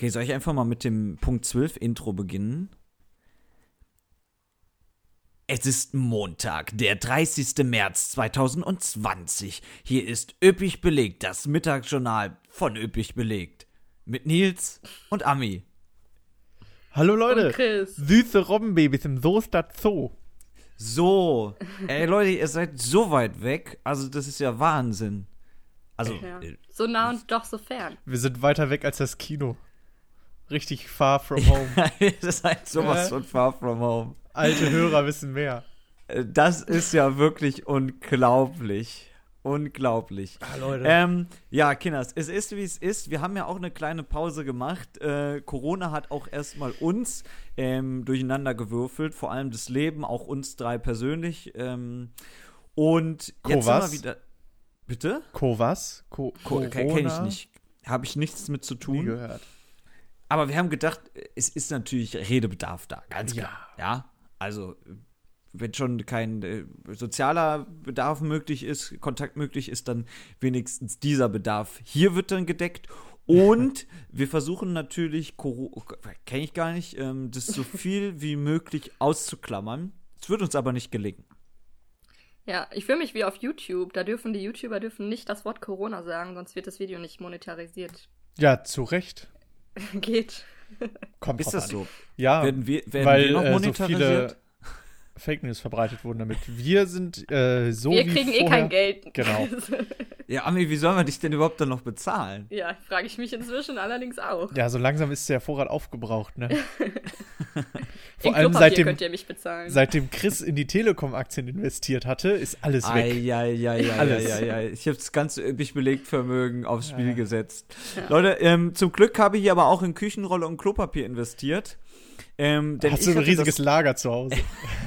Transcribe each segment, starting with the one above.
Okay, soll ich einfach mal mit dem Punkt 12 Intro beginnen? Es ist Montag, der 30. März 2020. Hier ist üppig belegt, das Mittagsjournal von üppig belegt. Mit Nils und Ami. Hallo Leute, Und Chris. süße Robbenbabys im Soester Zoo. So, ey Leute, ihr seid so weit weg. Also, das ist ja Wahnsinn. Also, Ja. äh, So nah und doch so fern. Wir sind weiter weg als das Kino. Richtig far from home. das ist halt sowas von far from home. Alte Hörer wissen mehr. Äh, Das ist ja wirklich unglaublich. Unglaublich. Ah, Leute. Ähm, ja, Kinders, es ist wie es ist. Wir haben ja auch eine kleine Pause gemacht. Äh, Corona hat auch erstmal uns ähm, durcheinander gewürfelt, vor allem das Leben, auch uns drei persönlich. Ähm, und jetzt sind wir wieder. Bitte? Co was? Co Co Kenne ich nicht. Habe ich nichts mit zu Nie tun. gehört. Aber wir haben gedacht, es ist natürlich Redebedarf da, ganz Ja. klar. Ja, also wenn schon kein äh, sozialer Bedarf möglich ist, Kontakt möglich ist, dann wenigstens dieser Bedarf hier wird dann gedeckt. Und wir versuchen natürlich, kenne ich gar nicht, ähm, das so viel wie möglich auszuklammern. Es wird uns aber nicht gelingen. Ja, ich fühle mich wie auf YouTube. Da dürfen die YouTuber dürfen nicht das Wort Corona sagen, sonst wird das Video nicht monetarisiert. Ja, zu Recht. Geht. Kommt Ist das an. so? Ja, Werden wir, werden weil wir noch äh, so monetarisiert? viele Fake News verbreitet wurden damit. Wir sind äh, so Wir wie kriegen eh vorher. kein Geld. Genau. ja, Ami, wie sollen wir dich denn überhaupt dann noch bezahlen? ja, frage ich mich inzwischen allerdings auch. Ja, so langsam ist der Vorrat aufgebraucht, ne? Vor In allem seitdem, könnt ihr mich bezahlen. seitdem Chris in die Telekom-Aktien investiert hatte, ist alles weg. Eieieiei, Alles. Ich habe das ganze üppig belegt Vermögen aufs Spiel Ja. gesetzt. Leute, ähm, zum Glück habe ich aber auch in Küchenrolle und Klopapier investiert. Ähm, denn Hast ich du ein riesiges Lager zu Hause?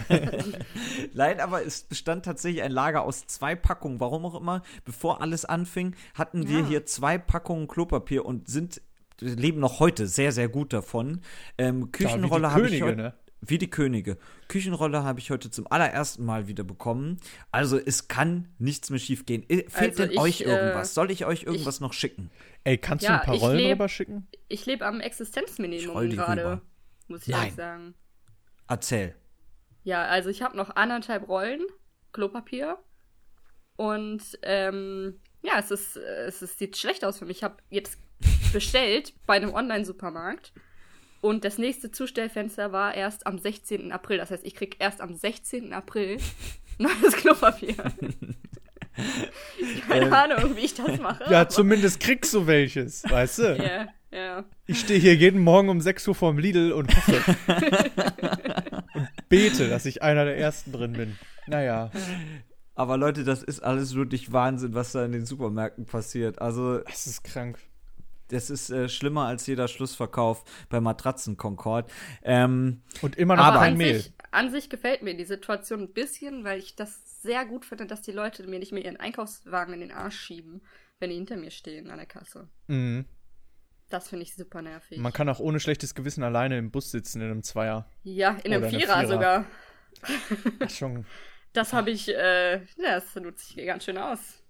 Nein, aber es bestand tatsächlich ein Lager aus zwei Packungen. Warum auch immer. Bevor alles anfing, hatten wir Ja. hier zwei Packungen Klopapier und sind leben noch heute sehr, sehr gut davon. Ähm, Küchenrolle habe ich heute. ne? Wie die Könige. Küchenrolle habe ich heute zum allerersten Mal wieder bekommen. Also es kann nichts mehr schief gehen. Fehlt Also denn ich, euch äh, irgendwas? Soll ich euch irgendwas noch schicken? Ey, kannst Ja, du ein paar ich Rollen leb- rüber schicken? Ich lebe am Ich Existenzminimum gerade, rüber. Muss ich ehrlich sagen. Erzähl. Ja, also ich habe noch anderthalb Rollen Klopapier und ähm, ja, es ist, es ist, sieht schlecht aus für mich. Ich habe jetzt bestellt bei einem Online-Supermarkt und das nächste Zustellfenster war erst am 16. April. Das heißt, ich krieg erst am 16. April neues Klopapier. Keine Ähm. Ahnung, wie ich das mache. Ja, zumindest kriegst du welches, weißt du? Ja, ja. Ich stehe hier jeden Morgen um 6 Uhr vorm Lidl und hoffe. und bete, dass ich einer der Ersten drin bin. Naja, Aber Leute, das ist alles wirklich Wahnsinn, was da in den Supermärkten passiert. Also das ist krank. das ist äh, schlimmer als jeder Schlussverkauf bei Matratzen Concord. Ähm, Und immer noch Aber- kein an Mehl. sich, an sich gefällt mir die Situation ein bisschen, weil ich das sehr gut finde, dass die Leute mir nicht mehr ihren Einkaufswagen in den Arsch schieben, wenn die hinter mir stehen an der Kasse. Mhm. Das finde ich super nervig. Man kann auch ohne schlechtes Gewissen alleine im Bus sitzen in einem Zweier. ja, in einem Vierer, Vierer. sogar. Ach, schon. Das habe ich, äh, ja, das nutze ich ganz schön aus.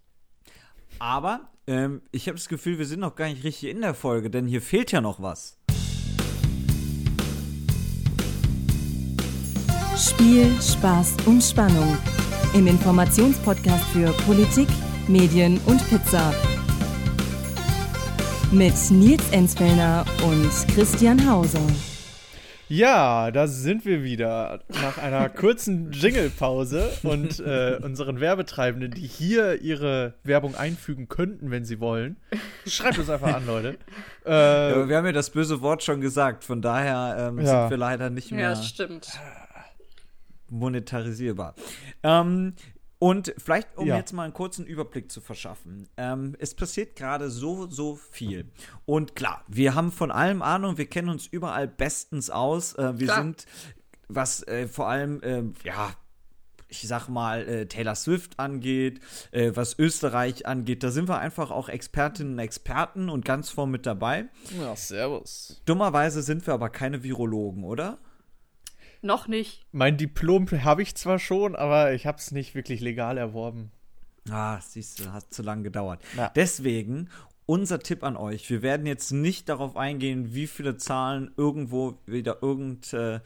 aber ähm, ich habe das Gefühl, wir sind noch gar nicht richtig in der Folge, denn hier fehlt ja noch was. Spiel, Spaß und Spannung. Im Informationspodcast für Politik, Medien und Pizza. Mit Nils Enzfellner und Christian Hauser. Ja, da sind wir wieder nach einer kurzen Jingle-Pause und äh, unseren Werbetreibenden, die hier ihre Werbung einfügen könnten, wenn sie wollen. Schreibt uns einfach an, Leute. Äh, Ja, wir haben ja das böse Wort schon gesagt, von daher ähm, Ja. sind wir leider nicht Ja, mehr das stimmt. monetarisierbar. Ähm, und vielleicht, um Ja. jetzt mal einen kurzen Überblick zu verschaffen. Ähm, es passiert gerade so, so viel. Und klar, wir haben von allem Ahnung, wir kennen uns überall bestens aus. Äh, wir Klar. sind, was äh, vor allem, ähm, ja, ich sag mal, äh, Taylor Swift angeht, äh, was Österreich angeht, da sind wir einfach auch Expertinnen und Experten und ganz vorn mit dabei. ja, servus. Dummerweise sind wir aber keine Virologen, oder? Noch nicht. Mein Diplom habe ich zwar schon, aber ich habe es nicht wirklich legal erworben. Ah, siehst du, hat zu lange gedauert. Ja. Deswegen, unser Tipp an euch. Wir werden jetzt nicht darauf eingehen, wie viele Zahlen irgendwo wieder irgend äh,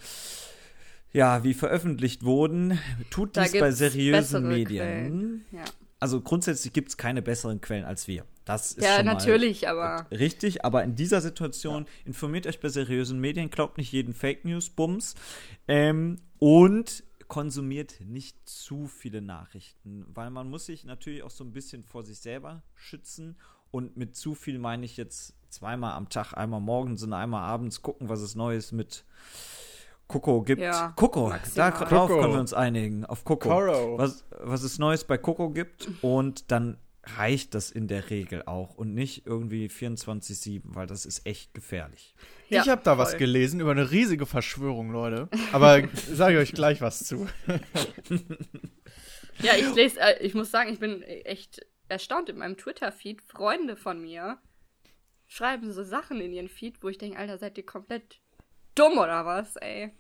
ja, wie veröffentlicht wurden. Tut Da dies bei seriösen Medien. Ja, Also grundsätzlich gibt es keine besseren Quellen als wir. Das ist ja schon mal natürlich, aber Richtig, aber in dieser Situation informiert euch bei seriösen Medien, glaubt nicht jeden Fake News Bums. Ähm, und konsumiert nicht zu viele Nachrichten, weil man muss sich natürlich auch so ein bisschen vor sich selber schützen. Und mit zu viel meine ich jetzt zweimal am Tag, einmal morgens und einmal abends gucken, was es Neues mit Coco gibt. Ja, Coco, maximal. darauf Coco. können wir uns einigen, auf Coco. Coro. Was, was es Neues bei Coco gibt und dann reicht das in der Regel auch und nicht irgendwie 24-7, weil das ist echt gefährlich. Ja, ich habe da was voll. gelesen über eine riesige Verschwörung, Leute. Aber sage ich euch gleich was zu. Ja, ich lese, äh, ich muss sagen, ich bin echt erstaunt in meinem Twitter-Feed. Freunde von mir schreiben so Sachen in ihren Feed, wo ich denke, Alter, seid ihr komplett dumm oder was, ey?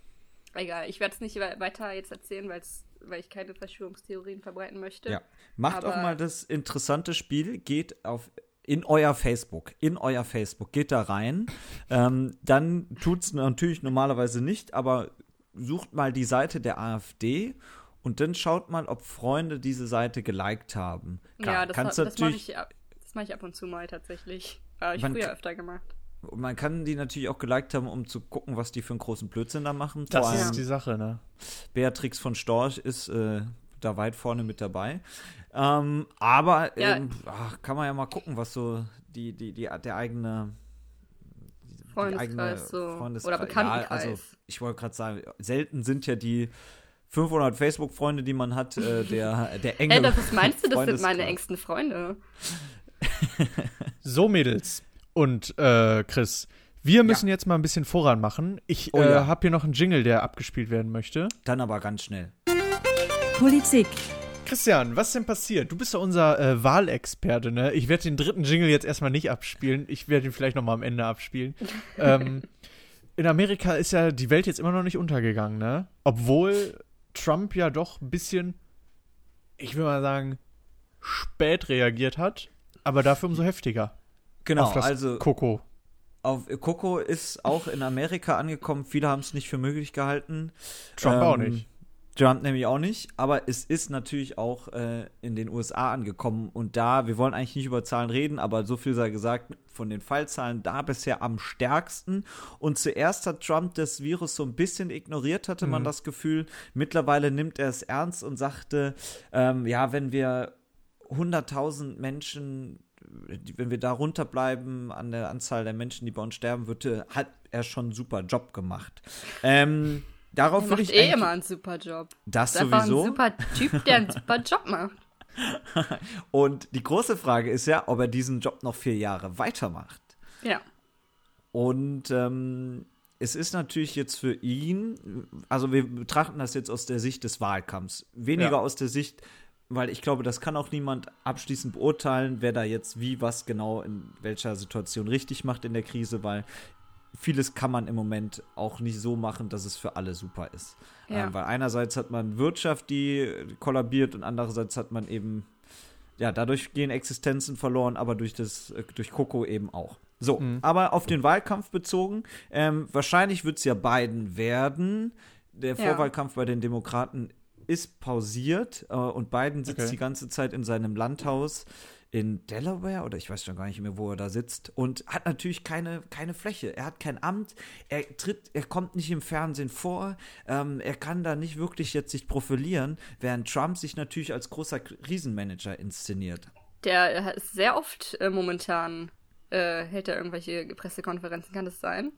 Egal, ich werde es nicht we- weiter jetzt erzählen, weil's, weil ich keine Verschwörungstheorien verbreiten möchte. Ja. Macht auch mal das interessante Spiel, geht auf in euer Facebook, in euer Facebook, geht da rein. ähm, dann tut es natürlich normalerweise nicht, aber sucht mal die Seite der AfD und dann schaut mal, ob Freunde diese Seite geliked haben. Klar, ja, das, das mache natürlich ich, mach ich ab und zu mal tatsächlich. Habe ich früher öfter gemacht. Man kann die natürlich auch geliked haben, um zu gucken, was die für einen großen Blödsinn da machen. Das Vor ist die Sache, ne? Beatrix von Storch ist äh, da weit vorne mit dabei. Ähm, aber Ja. ähm, ach, kann man ja mal gucken, was so die, die, die, der eigene die Freundeskreis so. Freundeskreis- Oder Bekanntenkreis. Ja, also ich wollte gerade sagen, selten sind ja die 500 Facebook-Freunde, die man hat, äh, der, der enge Ey, das was meinst du, das sind meine engsten Freunde. So, Mädels und äh, Chris, wir müssen jetzt mal ein bisschen voran machen. Ich Oh äh, ja. habe hier noch einen Jingle, der abgespielt werden möchte. Dann aber ganz schnell. Politik, Christian, was ist denn passiert? Du bist ja unser äh, Wahlexperte, ne? Ich werde den dritten Jingle jetzt erstmal nicht abspielen. Ich werde ihn vielleicht noch mal am Ende abspielen. ähm, in Amerika ist ja die Welt jetzt immer noch nicht untergegangen, ne? Obwohl Trump ja doch ein bisschen, ich will mal sagen, spät reagiert hat, aber dafür umso heftiger. Genau, also Coco. auf Coco ist auch in Amerika angekommen. Viele haben es nicht für möglich gehalten. Trump auch Ähm, nicht. Trump nämlich auch nicht, aber es ist natürlich auch äh, in den USA angekommen und da, wir wollen eigentlich nicht über Zahlen reden, aber so viel sei gesagt, von den Fallzahlen da bisher am stärksten und zuerst hat Trump das Virus so ein bisschen ignoriert, hatte man Mhm. das Gefühl, mittlerweile nimmt er es ernst und sagte, ähm, ja, wenn wir 100.000 Menschen, wenn wir da runterbleiben an der Anzahl der Menschen, die bei uns sterben würde, hat er schon einen super Job gemacht. Ähm, darauf Er würde macht ich eh immer einen super Job. das ist einfach sowieso. ein super Typ, der einen super Job macht. Und die große Frage ist ja, ob er diesen Job noch vier Jahre weitermacht. Ja. Und ähm, es ist natürlich jetzt für ihn, also wir betrachten das jetzt aus der Sicht des Wahlkampfs, weniger Ja. aus der Sicht, weil ich glaube, das kann auch niemand abschließend beurteilen, wer da jetzt wie was genau in welcher Situation richtig macht in der Krise, weil vieles kann man im Moment auch nicht so machen, dass es für alle super ist. Ja. Ähm, weil einerseits hat man Wirtschaft, die kollabiert und andererseits hat man eben, ja, dadurch gehen Existenzen verloren, aber durch das, äh, durch Coco eben auch. So, aber auf den Wahlkampf bezogen, ähm, wahrscheinlich wird es ja Biden werden. Der Ja. Vorwahlkampf bei den Demokraten ist pausiert äh, und Biden sitzt Okay. die ganze Zeit in seinem Landhaus in Delaware oder ich weiß schon gar nicht mehr, wo er da sitzt und hat natürlich keine, keine Fläche. Er hat kein Amt, er tritt, er kommt nicht im Fernsehen vor, ähm, er kann da nicht wirklich jetzt sich profilieren, während Trump sich natürlich als großer Krisenmanager inszeniert. Der ist sehr oft äh, momentan, äh, hält er irgendwelche Pressekonferenzen, kann das sein?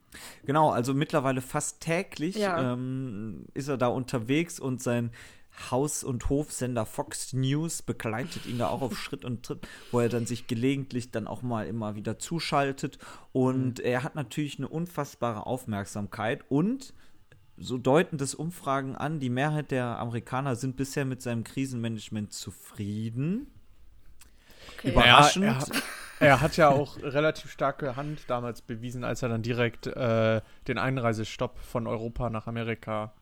Genau, also mittlerweile fast täglich Ja. ähm, ist er da unterwegs und sein Haus- und Hofsender Fox News begleitet ihn da auch auf Schritt und Tritt, wo er dann sich gelegentlich dann auch mal immer wieder zuschaltet. Und er hat natürlich eine unfassbare Aufmerksamkeit und so deuten das Umfragen an, die Mehrheit der Amerikaner sind bisher mit seinem Krisenmanagement zufrieden. Okay. Überraschend. Er, er, hat- er hat ja auch relativ starke Hand damals bewiesen, als er dann direkt äh, den Einreisestopp von Europa nach Amerika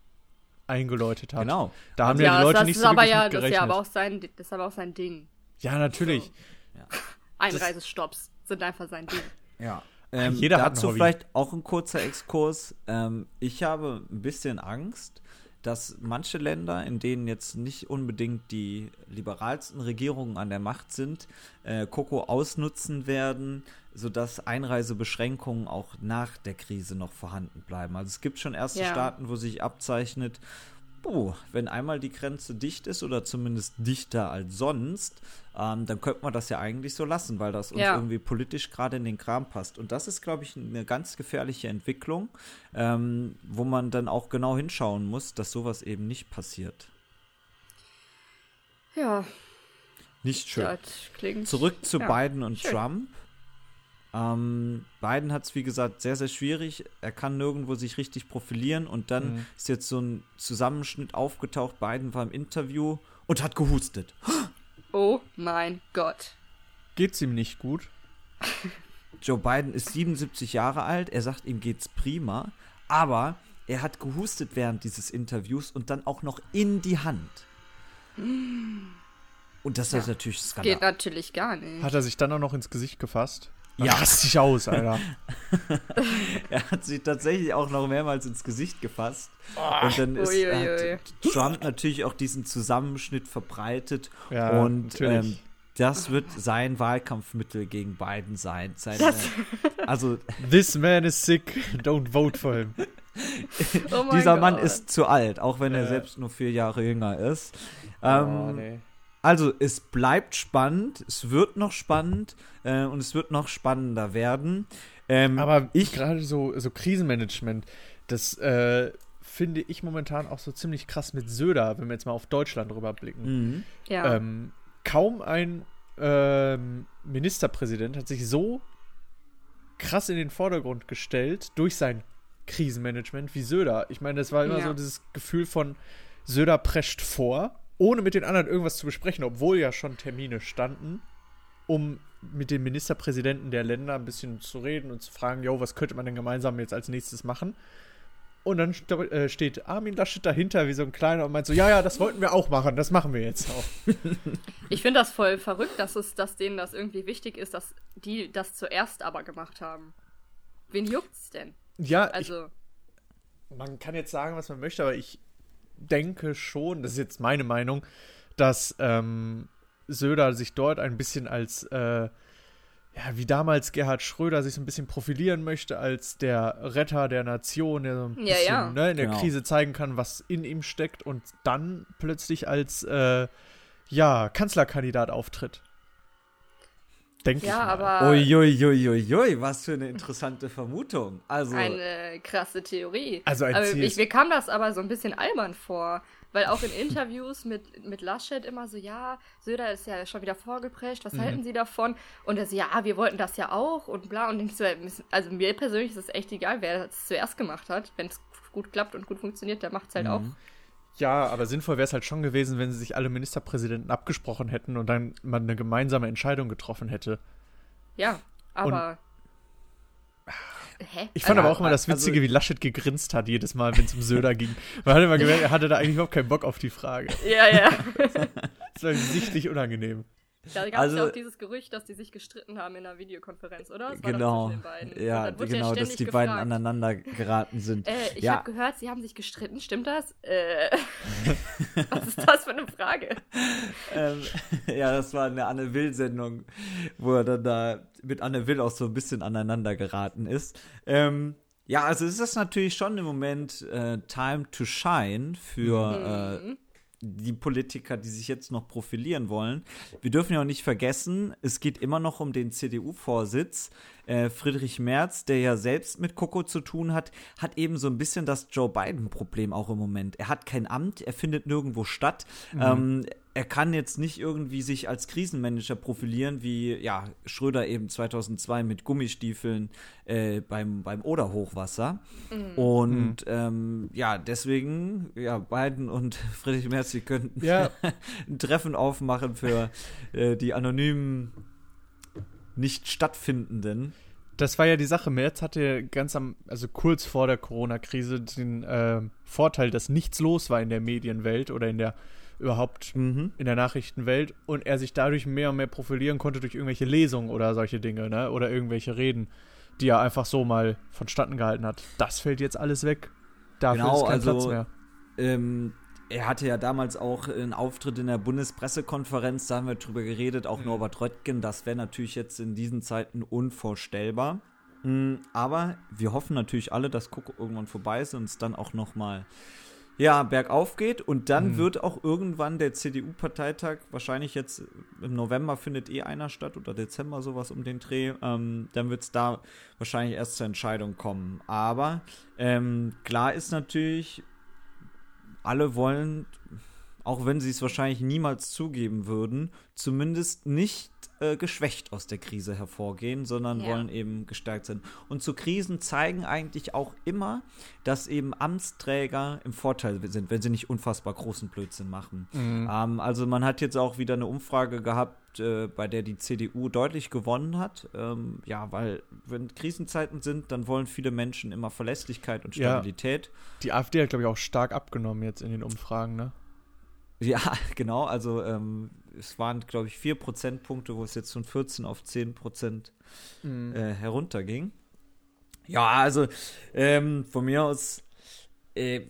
eingeläutet hat. Genau. Da haben ja, ja, die Leute das, nicht ist so aber ja, das ist ja aber auch sein, das ist aber auch sein Ding. ja, natürlich. Einreisestopps. sind einfach sein Ding. Ja. Ähm, Jeder hat ein dazu Hobby. vielleicht auch ein kurzer Exkurs. Ähm, ich habe ein bisschen Angst, dass manche Länder, in denen jetzt nicht unbedingt die liberalsten Regierungen an der Macht sind, äh, Coco ausnutzen werden, sodass Einreisebeschränkungen auch nach der Krise noch vorhanden bleiben. Also es gibt schon erste Ja. Staaten, wo sich abzeichnet, oh, wenn einmal die Grenze dicht ist oder zumindest dichter als sonst, ähm, dann könnte man das ja eigentlich so lassen, weil das uns Ja. irgendwie politisch gerade in den Kram passt. Und das ist, glaube ich, eine ganz gefährliche Entwicklung, ähm, wo man dann auch genau hinschauen muss, dass sowas eben nicht passiert. Ja, Nicht schön. Zurück zu ja, Biden und schön. Trump. Ähm, Biden hat es, wie gesagt, sehr, sehr schwierig. Er kann nirgendwo sich richtig profilieren und dann Mhm. ist jetzt so ein Zusammenschnitt aufgetaucht. Biden war im Interview und hat gehustet. Oh mein Gott. Geht's ihm nicht gut? Joe Biden ist 77 Jahre alt, er sagt, ihm geht's prima, aber er hat gehustet während dieses Interviews und dann auch noch in die Hand. Und das ist natürlich Geht Skandal. natürlich gar nicht. Hat er sich dann auch noch ins Gesicht gefasst? Ja. Rast dich aus, Alter. Er hat sich tatsächlich auch noch mehrmals ins Gesicht gefasst. Und dann ist hat Trump natürlich auch diesen Zusammenschnitt verbreitet. Ja, und ähm, das wird sein Wahlkampfmittel gegen Biden sein. Seine, also This man is sick, don't vote for him. Oh dieser. Mann ist zu alt, auch wenn er Ja. selbst nur vier Jahre jünger ist. Ähm, oh, nee. Also es bleibt spannend, es wird noch spannend äh, und es wird noch spannender werden. Ähm, Aber ich gerade so, so Krisenmanagement, das äh, finde ich momentan auch so ziemlich krass mit Söder, wenn wir jetzt mal auf Deutschland rüberblicken. Mhm. Ja. Ähm, kaum ein ähm, Ministerpräsident hat sich so krass in den Vordergrund gestellt durch sein Krisenmanagement wie Söder. Ich meine, das war immer Ja. so dieses Gefühl von Söder prescht vor, ohne mit den anderen irgendwas zu besprechen, obwohl ja schon Termine standen, um mit den Ministerpräsidenten der Länder ein bisschen zu reden und zu fragen, jo, was könnte man denn gemeinsam jetzt als nächstes machen? Und dann äh, steht Armin Laschet dahinter wie so ein kleiner und meint so, ja, ja, das wollten wir auch machen, das machen wir jetzt auch. Ich finde das voll verrückt, dass es, dass denen das irgendwie wichtig ist, dass die das zuerst aber gemacht haben. Wen juckt's denn? Ja, ich, Also, man kann jetzt sagen, was man möchte, aber ich denke schon, das ist jetzt meine Meinung, dass ähm, Söder sich dort ein bisschen als, äh, ja, wie damals Gerhard Schröder sich so ein bisschen profilieren möchte, als der Retter der Nation, der so ein Ja, bisschen ja. Ne, in der Genau. Krise zeigen kann, was in ihm steckt und dann plötzlich als, äh, ja, Kanzlerkandidat auftritt. Denke ich ja, aber Uiuiuiui, was für eine interessante Vermutung. Also, eine krasse Theorie. Also ein aber ich, mir kam das aber so ein bisschen albern vor. Weil auch in Interviews mit, mit Laschet immer so, ja, Söder ist ja schon wieder vorgeprescht, Mhm. was halten Sie davon? Und er so, ja, wir wollten das ja auch und bla. Und ich so, also mir persönlich ist es echt egal, wer das zuerst gemacht hat. Wenn es gut klappt und gut funktioniert, der macht es halt auch. Ja, aber sinnvoll wäre es halt schon gewesen, wenn sie sich alle Ministerpräsidenten abgesprochen hätten und dann man eine gemeinsame Entscheidung getroffen hätte. Ja, aber. Hä? Ich fand Ja, aber auch immer das also- Witzige, wie Laschet gegrinst hat jedes Mal, wenn es um Söder ging. Man hat immer gemerkt, er hatte da eigentlich überhaupt keinen Bock auf die Frage. Ja, ja. Das war sichtlich unangenehm. Da gab es Also- ja auch dieses Gerücht, dass die sich gestritten haben in einer Videokonferenz, oder? Das genau. beiden. Ja, genau, dass ständig die beiden gefragt, aneinander geraten sind. Äh, ich ja, habe gehört, sie haben sich gestritten, stimmt das? Äh, was ist das für eine Frage? ähm, ja, das war eine Anne Will-Sendung, wo er dann da mit Anne Will auch so ein bisschen aneinander geraten ist. Ähm, ja, also es ist natürlich schon im Moment äh, Time to Shine für äh, die Politiker, die sich jetzt noch profilieren wollen. Wir dürfen ja auch nicht vergessen, es geht immer noch um den CDU-Vorsitz. Äh, Friedrich Merz, der ja selbst mit Coco zu tun hat, hat eben so ein bisschen das Joe Biden-Problem auch im Moment. Er hat kein Amt, er findet nirgendwo statt. Ähm, er kann jetzt nicht irgendwie sich als Krisenmanager profilieren, wie ja, Schröder eben 2002 mit Gummistiefeln äh, beim, beim Oder-Hochwasser. Und ähm, ja, deswegen, ja, Biden und Friedrich Merz, sie könnten Ja. ein Treffen aufmachen für äh, die anonymen, nicht stattfindenden. Das war ja die Sache. Merz hatte ganz am, also kurz vor der Corona-Krise den ähm, Vorteil, dass nichts los war in der Medienwelt oder in der überhaupt Mhm. in der Nachrichtenwelt und er sich dadurch mehr und mehr profilieren konnte durch irgendwelche Lesungen oder solche Dinge, ne? Oder irgendwelche Reden, die er einfach so mal vonstatten gehalten hat. Das fällt jetzt alles weg. Dafür Genau, ist kein also- Platz mehr. Ähm, er hatte ja damals auch einen Auftritt in der Bundespressekonferenz, da haben wir drüber geredet, Mhm. auch Norbert Röttgen, das wäre natürlich jetzt in diesen Zeiten unvorstellbar. Mm, Aber wir hoffen natürlich alle, dass Cook irgendwann vorbei ist und es dann auch noch mal ja, bergauf geht und dann Mhm. wird auch irgendwann der CDU-Parteitag, wahrscheinlich jetzt im November findet eh einer statt oder Dezember sowas um den Dreh, ähm, dann wird es da wahrscheinlich erst zur Entscheidung kommen. Aber ähm, klar ist natürlich, alle wollen, auch wenn sie es wahrscheinlich niemals zugeben würden, zumindest nicht äh, geschwächt aus der Krise hervorgehen, sondern Ja. wollen eben gestärkt sein. Und zu Krisen zeigen eigentlich auch immer, dass eben Amtsträger im Vorteil sind, wenn sie nicht unfassbar großen Blödsinn machen. Ähm, also man hat jetzt auch wieder eine Umfrage gehabt, äh, bei der die CDU deutlich gewonnen hat. Ähm, ja, weil wenn Krisenzeiten sind, dann wollen viele Menschen immer Verlässlichkeit und Ja. Stabilität. Die AfD hat, glaube ich, auch stark abgenommen jetzt in den Umfragen, ne? Ja, genau. Also ähm, es waren, glaube ich, vier Prozentpunkte, wo es jetzt von 14 auf 10 Prozent äh, herunterging. Ja, also ähm, von mir aus, äh,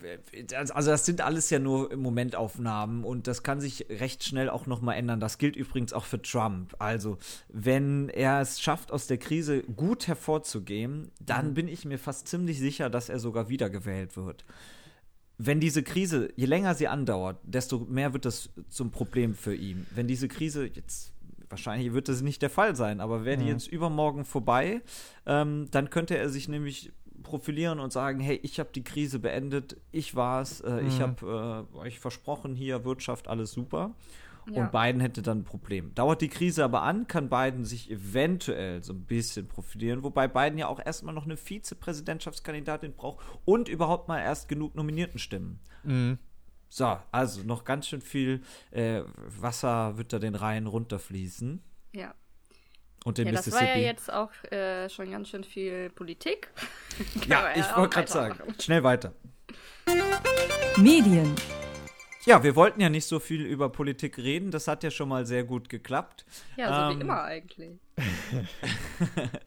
also das sind alles ja nur Momentaufnahmen und das kann sich recht schnell auch nochmal ändern. Das gilt übrigens auch für Trump. Also wenn er es schafft, aus der Krise gut hervorzugehen, dann bin ich mir fast ziemlich sicher, dass er sogar wiedergewählt wird wenn diese Krise, je länger sie andauert, desto mehr wird das zum Problem für ihn. Wenn diese Krise jetzt, wahrscheinlich wird das nicht der Fall sein, aber wäre die jetzt übermorgen vorbei, ähm, dann könnte er sich nämlich profilieren und sagen, hey, ich habe die Krise beendet, ich war's, äh, ich habe äh, euch versprochen, hier Wirtschaft, alles super. Ja. Und Biden hätte dann ein Problem. Dauert die Krise aber an, kann Biden sich eventuell so ein bisschen profilieren, wobei Biden ja auch erstmal noch eine Vizepräsidentschaftskandidatin braucht und überhaupt mal erst genug nominierten Stimmen. Mhm. So, also noch ganz schön viel äh, Wasser wird da den Rhein runterfließen Ja. und den ja, das Mississippi. war ja jetzt auch äh, schon ganz schön viel Politik. Ja, ich auch wollte gerade sagen, schnell weiter. Medien, Ja, wir wollten ja nicht so viel über Politik reden, das hat ja schon mal sehr gut geklappt. Ja, so Ähm, wie immer eigentlich.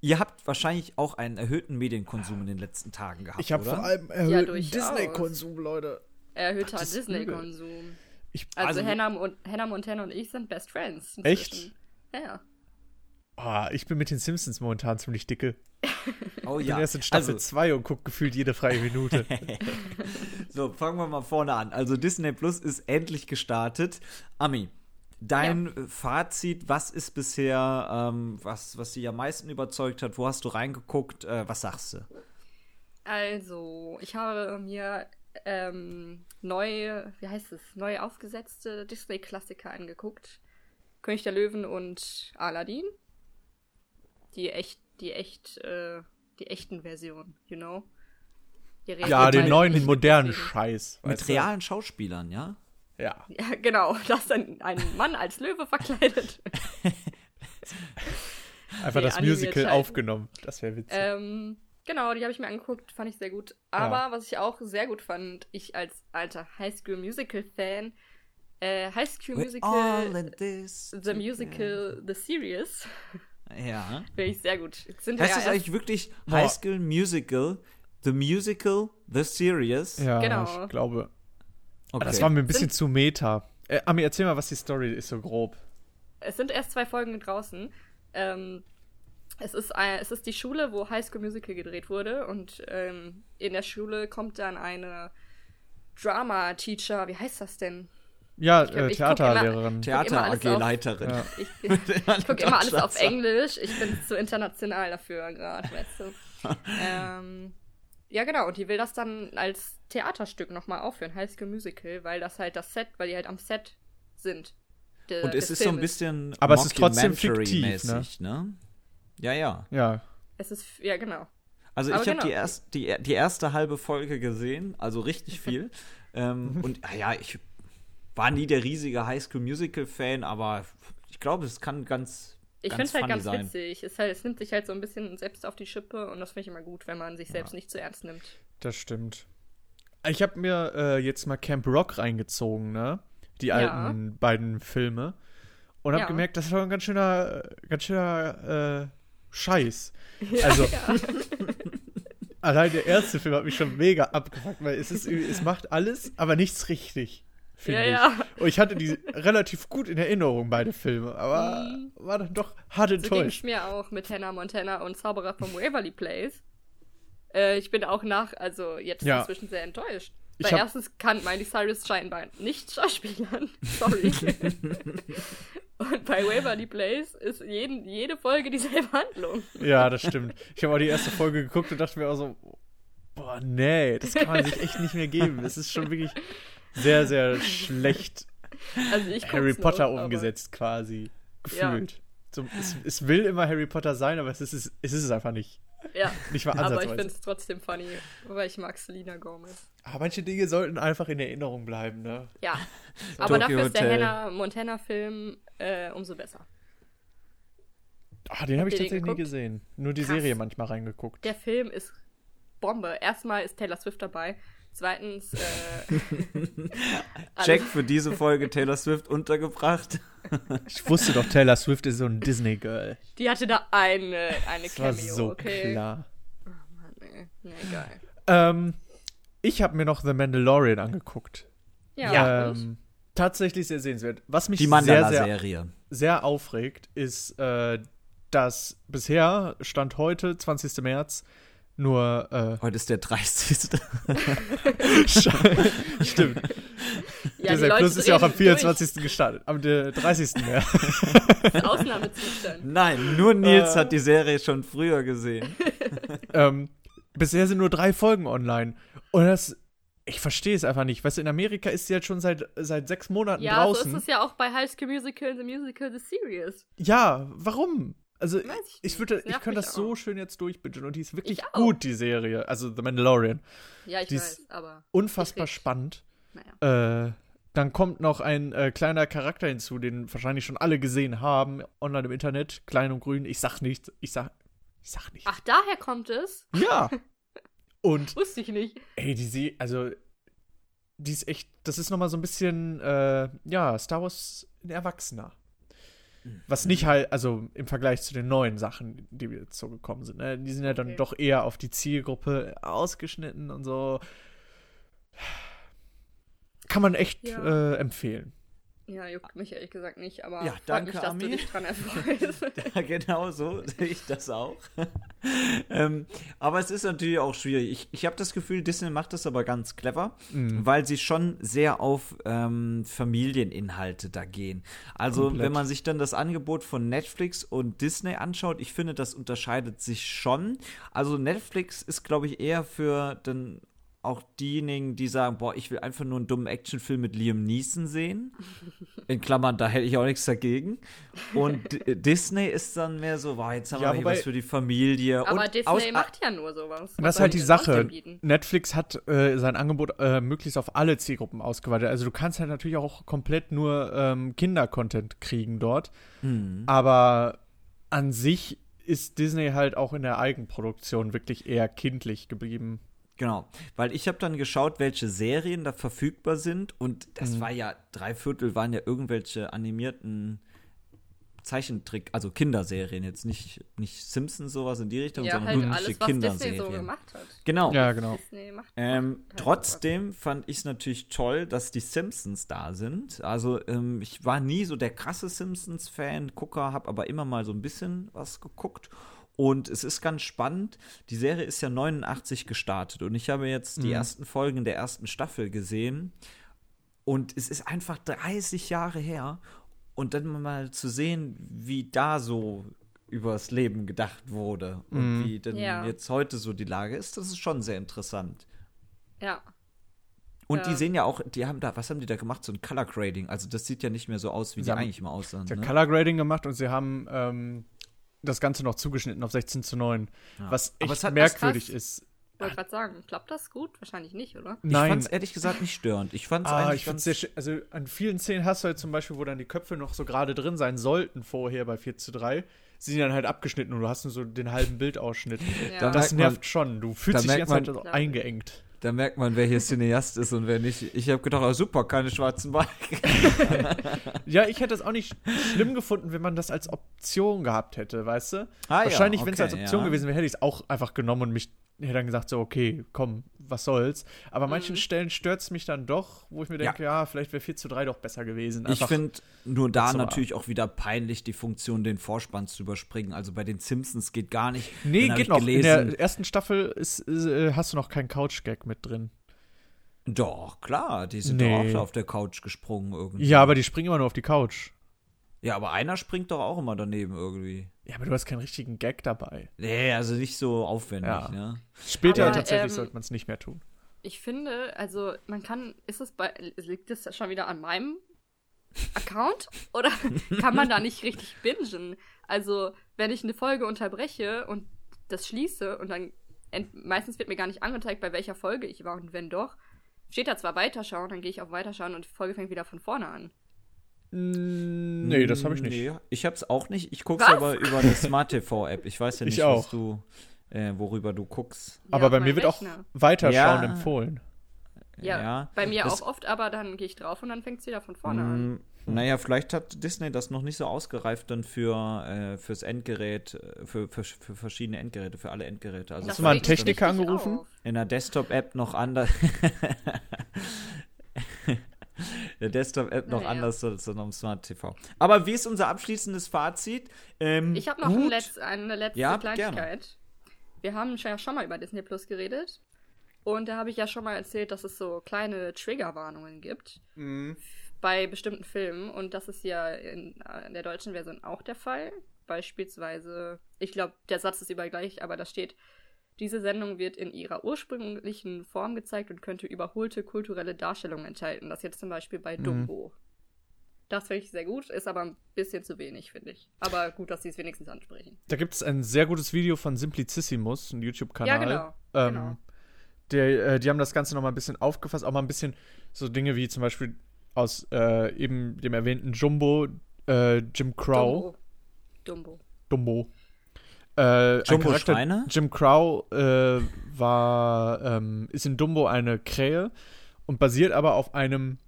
Ihr habt wahrscheinlich auch einen erhöhten Medienkonsum in den letzten Tagen gehabt, Ich habe vor allem erhöhten durchaus. Disney-Konsum, Leute. Erhöhter. Disney-Konsum. Ich, Also, Also- Hannah, und, Hannah Montana und ich sind Best Friends. Echt? inzwischen. Ja, ja. Ah, ich bin mit den Simpsons momentan ziemlich dicke. Oh Ich ja. bin erst in Staffel also, 2 und gucke gefühlt jede freie Minute. so, fangen wir mal vorne an. Also Disney Plus ist endlich gestartet. Ami, dein äh, Fazit, was ist bisher, ähm, was, was dich am meisten überzeugt hat? Wo hast du reingeguckt? Äh, was sagst du? Also, ich habe mir ähm, neu, wie heißt es, neu aufgesetzte Disney-Klassiker angeguckt. König der Löwen und Aladdin. Die echt, die echt, äh, die echten Versionen, you know? Die ja, den neuen, den modernen. Scheiß. Mit realen Schauspielern, ja? Ja. Ja, genau. dass ein, ein Mann als Löwe verkleidet. Einfach Nee, das Musical aufgenommen. Das wäre witzig. Ähm, genau, die habe ich mir angeguckt, fand ich sehr gut. Aber was ich auch sehr gut fand, ich als alter High School Musical Fan, äh, High School Musical, The Musical, The Series, Ja. finde ich sehr gut. Sind Heißt ja das eigentlich wirklich Boah. High School Musical, The Musical, The Series? ja, genau. ich glaube. Okay. Das war mir ein bisschen zu meta. Äh, Ami, erzähl mal, was die Story ist, so grob. es sind erst zwei Folgen draußen. Ähm, es ist, ein, es ist die Schule, wo High School Musical gedreht wurde und ähm, in der Schule kommt dann eine Drama-Teacher, wie heißt das denn? Ja, glaub, äh, ich guck Theaterlehrerin. immer alles auf- Theater-AG-Leiterin. Ja. Ich, ich gucke immer alles auf Englisch. Ich bin zu international dafür gerade, weißt du. ähm, ja, genau. Und die will das dann als Theaterstück nochmal aufführen, High School Musical, weil das halt das Set, weil die halt am Set sind. de- Und es ist so ein bisschen Aber es ist trotzdem fiktiv, Mockumentary-mäßig, ne? Ja, ja. Ja. Es ist, ja, genau. Also Aber ich habe genau. die, erst, die, die erste halbe Folge gesehen, also richtig viel. ähm, und ah ja, ich war nie der riesige High School Musical Fan, aber ich glaube, es kann ganz Ich finde es halt ganz sein. witzig. Es, halt, es nimmt sich halt so ein bisschen selbst auf die Schippe und das finde ich immer gut, wenn man sich selbst nicht zu ernst nimmt. Das stimmt. Ich habe mir äh, jetzt mal Camp Rock reingezogen, ne? Die Ja. alten beiden Filme. Und habe Ja. gemerkt, das war ein ganz schöner, ganz schöner äh, Scheiß. Also, allein der erste Film hat mich schon mega abgefuckt, weil es, ist, es macht alles, aber nichts richtig. Finde Ja, ich. ja. Und ich hatte die relativ gut in Erinnerung, beide Filme, aber Mhm. war dann doch hart So ging es enttäuscht. mir auch mit Hannah Montana und Zauberer vom Waverly Place. Äh, ich bin auch nach, also jetzt Ja. inzwischen sehr enttäuscht. Weil hab- erstens kann Miley Cyrus scheinbar nicht schauspielern. Sorry. und bei Waverly Place ist jeden, jede Folge dieselbe Handlung. Ja, das stimmt. Ich habe auch die erste Folge geguckt und dachte mir auch so, boah, nee, das kann man sich echt nicht mehr geben. Es ist schon wirklich sehr, sehr schlecht Also ich Harry Potter noch, umgesetzt quasi. Ja. Gefühlt. So, es, es will immer Harry Potter sein, aber es ist es, es, ist es einfach nicht. Ja, Nicht mal aber ich finde es trotzdem funny, weil ich mag Selena Gomez. Aber manche Dinge sollten einfach in Erinnerung bleiben, ne? Ja, aber Tokyo dafür ist der Hotel. Hannah Montana-Film äh, umso besser. Ah, den habe ich den tatsächlich nie gesehen. Nur die Krass. Serie manchmal reingeguckt. Der Film ist Bombe. Erstmal ist Taylor Swift dabei. Zweitens, äh, Check für diese Folge Taylor Swift untergebracht. Ich wusste doch, Taylor Swift ist so ein Disney-Girl. die hatte da eine, eine Das war Cameo, so okay? klar. Mann, nee, nee, geil. Ähm, ich habe mir noch The Mandalorian angeguckt. Ja, ähm, tatsächlich sehr sehenswert. Was mich Die sehr, sehr, sehr aufregt, ist, äh, dass bisher, Stand heute, 20. März, nur, äh, Heute ist der 30. stimmt, ja, Disney Plus ist ja auch am drehen 24. gestartet, am äh, 30. März. durch. Ausnahmezustand. Nein, nur Nils Äh. hat die Serie schon früher gesehen. ähm, bisher sind nur drei Folgen online. Und das, ich verstehe es einfach nicht. Weißt du, in Amerika ist sie jetzt schon seit, seit sechs Monaten Ja, draußen. so ist es ja auch bei High School Musical, The Musical, The Series. Ja, warum? Also, ich ich, würde, ich könnte das so auch. schön jetzt durchbingen und die ist wirklich gut, die Serie. Also, The Mandalorian. Ja, ich Die ist weiß, aber Unfassbar spannend. naja. Äh, dann kommt noch ein äh, kleiner Charakter hinzu, den wahrscheinlich schon alle gesehen haben, online im Internet, klein und grün. Ich sag nichts. Ich sag, ich sag nichts. Ach, daher kommt es? Ja. Und Wusste ich nicht. Ey, die sie, also, die ist echt, das ist nochmal so ein bisschen, äh, ja, Star Wars ein Erwachsener. Was nicht halt, also im Vergleich zu den neuen Sachen, die jetzt so gekommen sind, ne? die sind ja dann Okay. doch eher auf die Zielgruppe ausgeschnitten und so. Kann man echt Ja. äh, empfehlen. Ja, juckt mich ehrlich gesagt nicht, aber Ja, danke, mich, dass Ami. du dich dran erfreust. Ja, genau so sehe ich das auch. ähm, aber es ist natürlich auch schwierig. Ich, ich habe das Gefühl, Disney macht das aber ganz clever, Mhm. weil sie schon sehr auf ähm, Familieninhalte da gehen. Also, Komplett. wenn man sich dann das Angebot von Netflix und Disney anschaut, ich finde, das unterscheidet sich schon. Also, Netflix ist, glaube ich, eher für dann auch diejenigen, die sagen, boah, ich will einfach nur einen dummen Actionfilm mit Liam Neeson sehen. In Klammern, da hätte ich auch nichts dagegen. Und D Disney ist dann mehr so, boah, jetzt haben Ja, wir hier wobei- was für die Familie. aber und Disney aus, macht ja nur sowas. Das ist halt die Sache. Netflix hat äh, sein Angebot äh, möglichst auf alle Zielgruppen ausgeweitet. Also du kannst halt natürlich auch komplett nur ähm, Kinder-Content kriegen dort. Hm. Aber an sich ist Disney halt auch in der Eigenproduktion wirklich eher kindlich geblieben. Genau, weil ich habe dann geschaut, welche Serien da verfügbar sind und das Mhm. war ja, drei Viertel waren ja irgendwelche animierten Zeichentrick, also Kinderserien, jetzt nicht, nicht Simpsons sowas in die Richtung, Ja, sondern halt wirkliche alles, was Disney so Kinderserien. gemacht hat. Genau. Ja, genau. Disney macht Ähm, halt trotzdem fand ich es natürlich toll, dass die Simpsons da sind. Also ähm, ich war nie so der krasse Simpsons-Fan, Gucker, habe aber immer mal so ein bisschen was geguckt. Und es ist ganz spannend. Die Serie ist ja 89 gestartet und ich habe jetzt die Mhm. ersten Folgen der ersten Staffel gesehen. Und es ist einfach 30 Jahre her. Und dann mal zu sehen, wie da so übers Leben gedacht wurde und Mhm. wie denn Ja. jetzt heute so die Lage ist, das ist schon sehr interessant. Ja. Und die Ja. sehen ja auch, die haben da, was haben die da gemacht? So ein Color Grading. Also das sieht ja nicht mehr so aus, wie Sie die haben- eigentlich immer aussahen. Sie haben Ne? Color Grading gemacht und sie haben ähm, das Ganze noch zugeschnitten auf 16 zu 9. Ja. Was echt es hat- merkwürdig krass. ist. Wollte gerade sagen, klappt das gut? Wahrscheinlich nicht, oder? Ich Nein, fand's ehrlich gesagt nicht störend. Ich fand's Ah, eigentlich ich ganz sehr schön. Also an vielen Szenen hast du halt zum Beispiel, wo dann die Köpfe noch so gerade drin sein sollten vorher bei 4 zu 3, sind die dann halt abgeschnitten und du hast nur so den halben Bildausschnitt. Ja. Da Das merkt man- nervt schon. Du fühlst dich die merkt ganze Zeit man- so eingeengt. Da merkt man, wer hier Cineast ist und wer nicht. Ich habe gedacht, oh, super, keine schwarzen Balken. Ja, ich hätte es auch nicht schlimm gefunden, wenn man das als Option gehabt hätte, weißt du? Ah, ja, Wahrscheinlich, wenn es als okay, Option ja. gewesen wäre, hätte ich es auch einfach genommen und mich hätte dann gesagt, so, okay, komm, was soll's. Aber an manchen Stellen stört es mich dann doch, wo ich mir denke, ja, vielleicht wäre 4 zu 3 doch besser gewesen. Ich Einfach- finde nur da natürlich auch wieder peinlich, die Funktion, den Vorspann zu überspringen. Also bei den Simpsons geht gar nicht. Nee, Dann geht ich noch. In Gelesen, der ersten Staffel ist, ist, äh, hast du noch keinen Couch-Gag mit drin. doch, klar, die sind Nee. doch auch auf der Couch gesprungen irgendwie. Ja, aber die springen immer nur auf die Couch. Ja, aber einer springt doch auch immer daneben irgendwie. Ja, aber du hast keinen richtigen Gag dabei. Nee, also nicht so aufwendig, Ja. ne? Später Aber, tatsächlich ähm, sollte man es nicht mehr tun. Ich finde, also man kann, ist es bei, liegt es schon wieder an meinem Account oder kann man da nicht richtig bingen? Also, wenn ich eine Folge unterbreche und das schließe und dann ent- meistens wird mir gar nicht angezeigt, bei welcher Folge ich war und wenn doch, steht da zwar Weiterschauen, dann gehe ich auf Weiterschauen und die Folge fängt wieder von vorne an. Nee, das habe ich nicht. Nee, ich hab's auch nicht. Ich guck's Was? aber über eine Smart TV-App. Ich weiß ja Ich nicht, auch. was du, äh, worüber du guckst. Ja, aber bei mir meinem wird auch Rechner. Weiterschauen Ja. empfohlen. Ja, Ja, bei mir das- auch oft, aber dann gehe ich drauf und dann fängt es wieder von vorne an. Mm, Naja, vielleicht hat Disney das noch nicht so ausgereift dann für äh, fürs Endgerät, äh, für, für, für verschiedene Endgeräte, für alle Endgeräte. Also Hast du mal einen Techniker angerufen? auf. in der Desktop-App noch anders. der Desktop-App noch Naja. anders als dann am Smart TV. Aber wie ist unser abschließendes Fazit? Ähm, Ich habe noch ein Letz-, eine letzte Ja, Kleinigkeit. Wir haben ja schon mal über Disney Plus geredet. Und da habe ich ja schon mal erzählt, dass es so kleine Triggerwarnungen gibt bei bestimmten Filmen. Und das ist ja in, äh, in der deutschen Version auch der Fall. Beispielsweise, ich glaube, der Satz ist überall gleich, aber da steht, diese Sendung wird in ihrer ursprünglichen Form gezeigt und könnte überholte kulturelle Darstellungen enthalten. Das jetzt zum Beispiel bei Dumbo. Das finde ich sehr gut, ist aber ein bisschen zu wenig, finde ich. Aber gut, dass sie es wenigstens ansprechen. Da gibt es ein sehr gutes Video von Simplicissimus, ein YouTube-Kanal. Ja, genau, Ähm, genau. Der, äh, die haben das Ganze nochmal ein bisschen aufgefasst, auch mal ein bisschen so Dinge wie zum Beispiel aus äh, eben dem erwähnten Jumbo, äh, Jim Crow. Dumbo. Dumbo. Äh, Jumbo Charakter- Schreiner? Jim Crow äh, war, ähm, ist in Dumbo eine Krähe und basiert aber auf einem,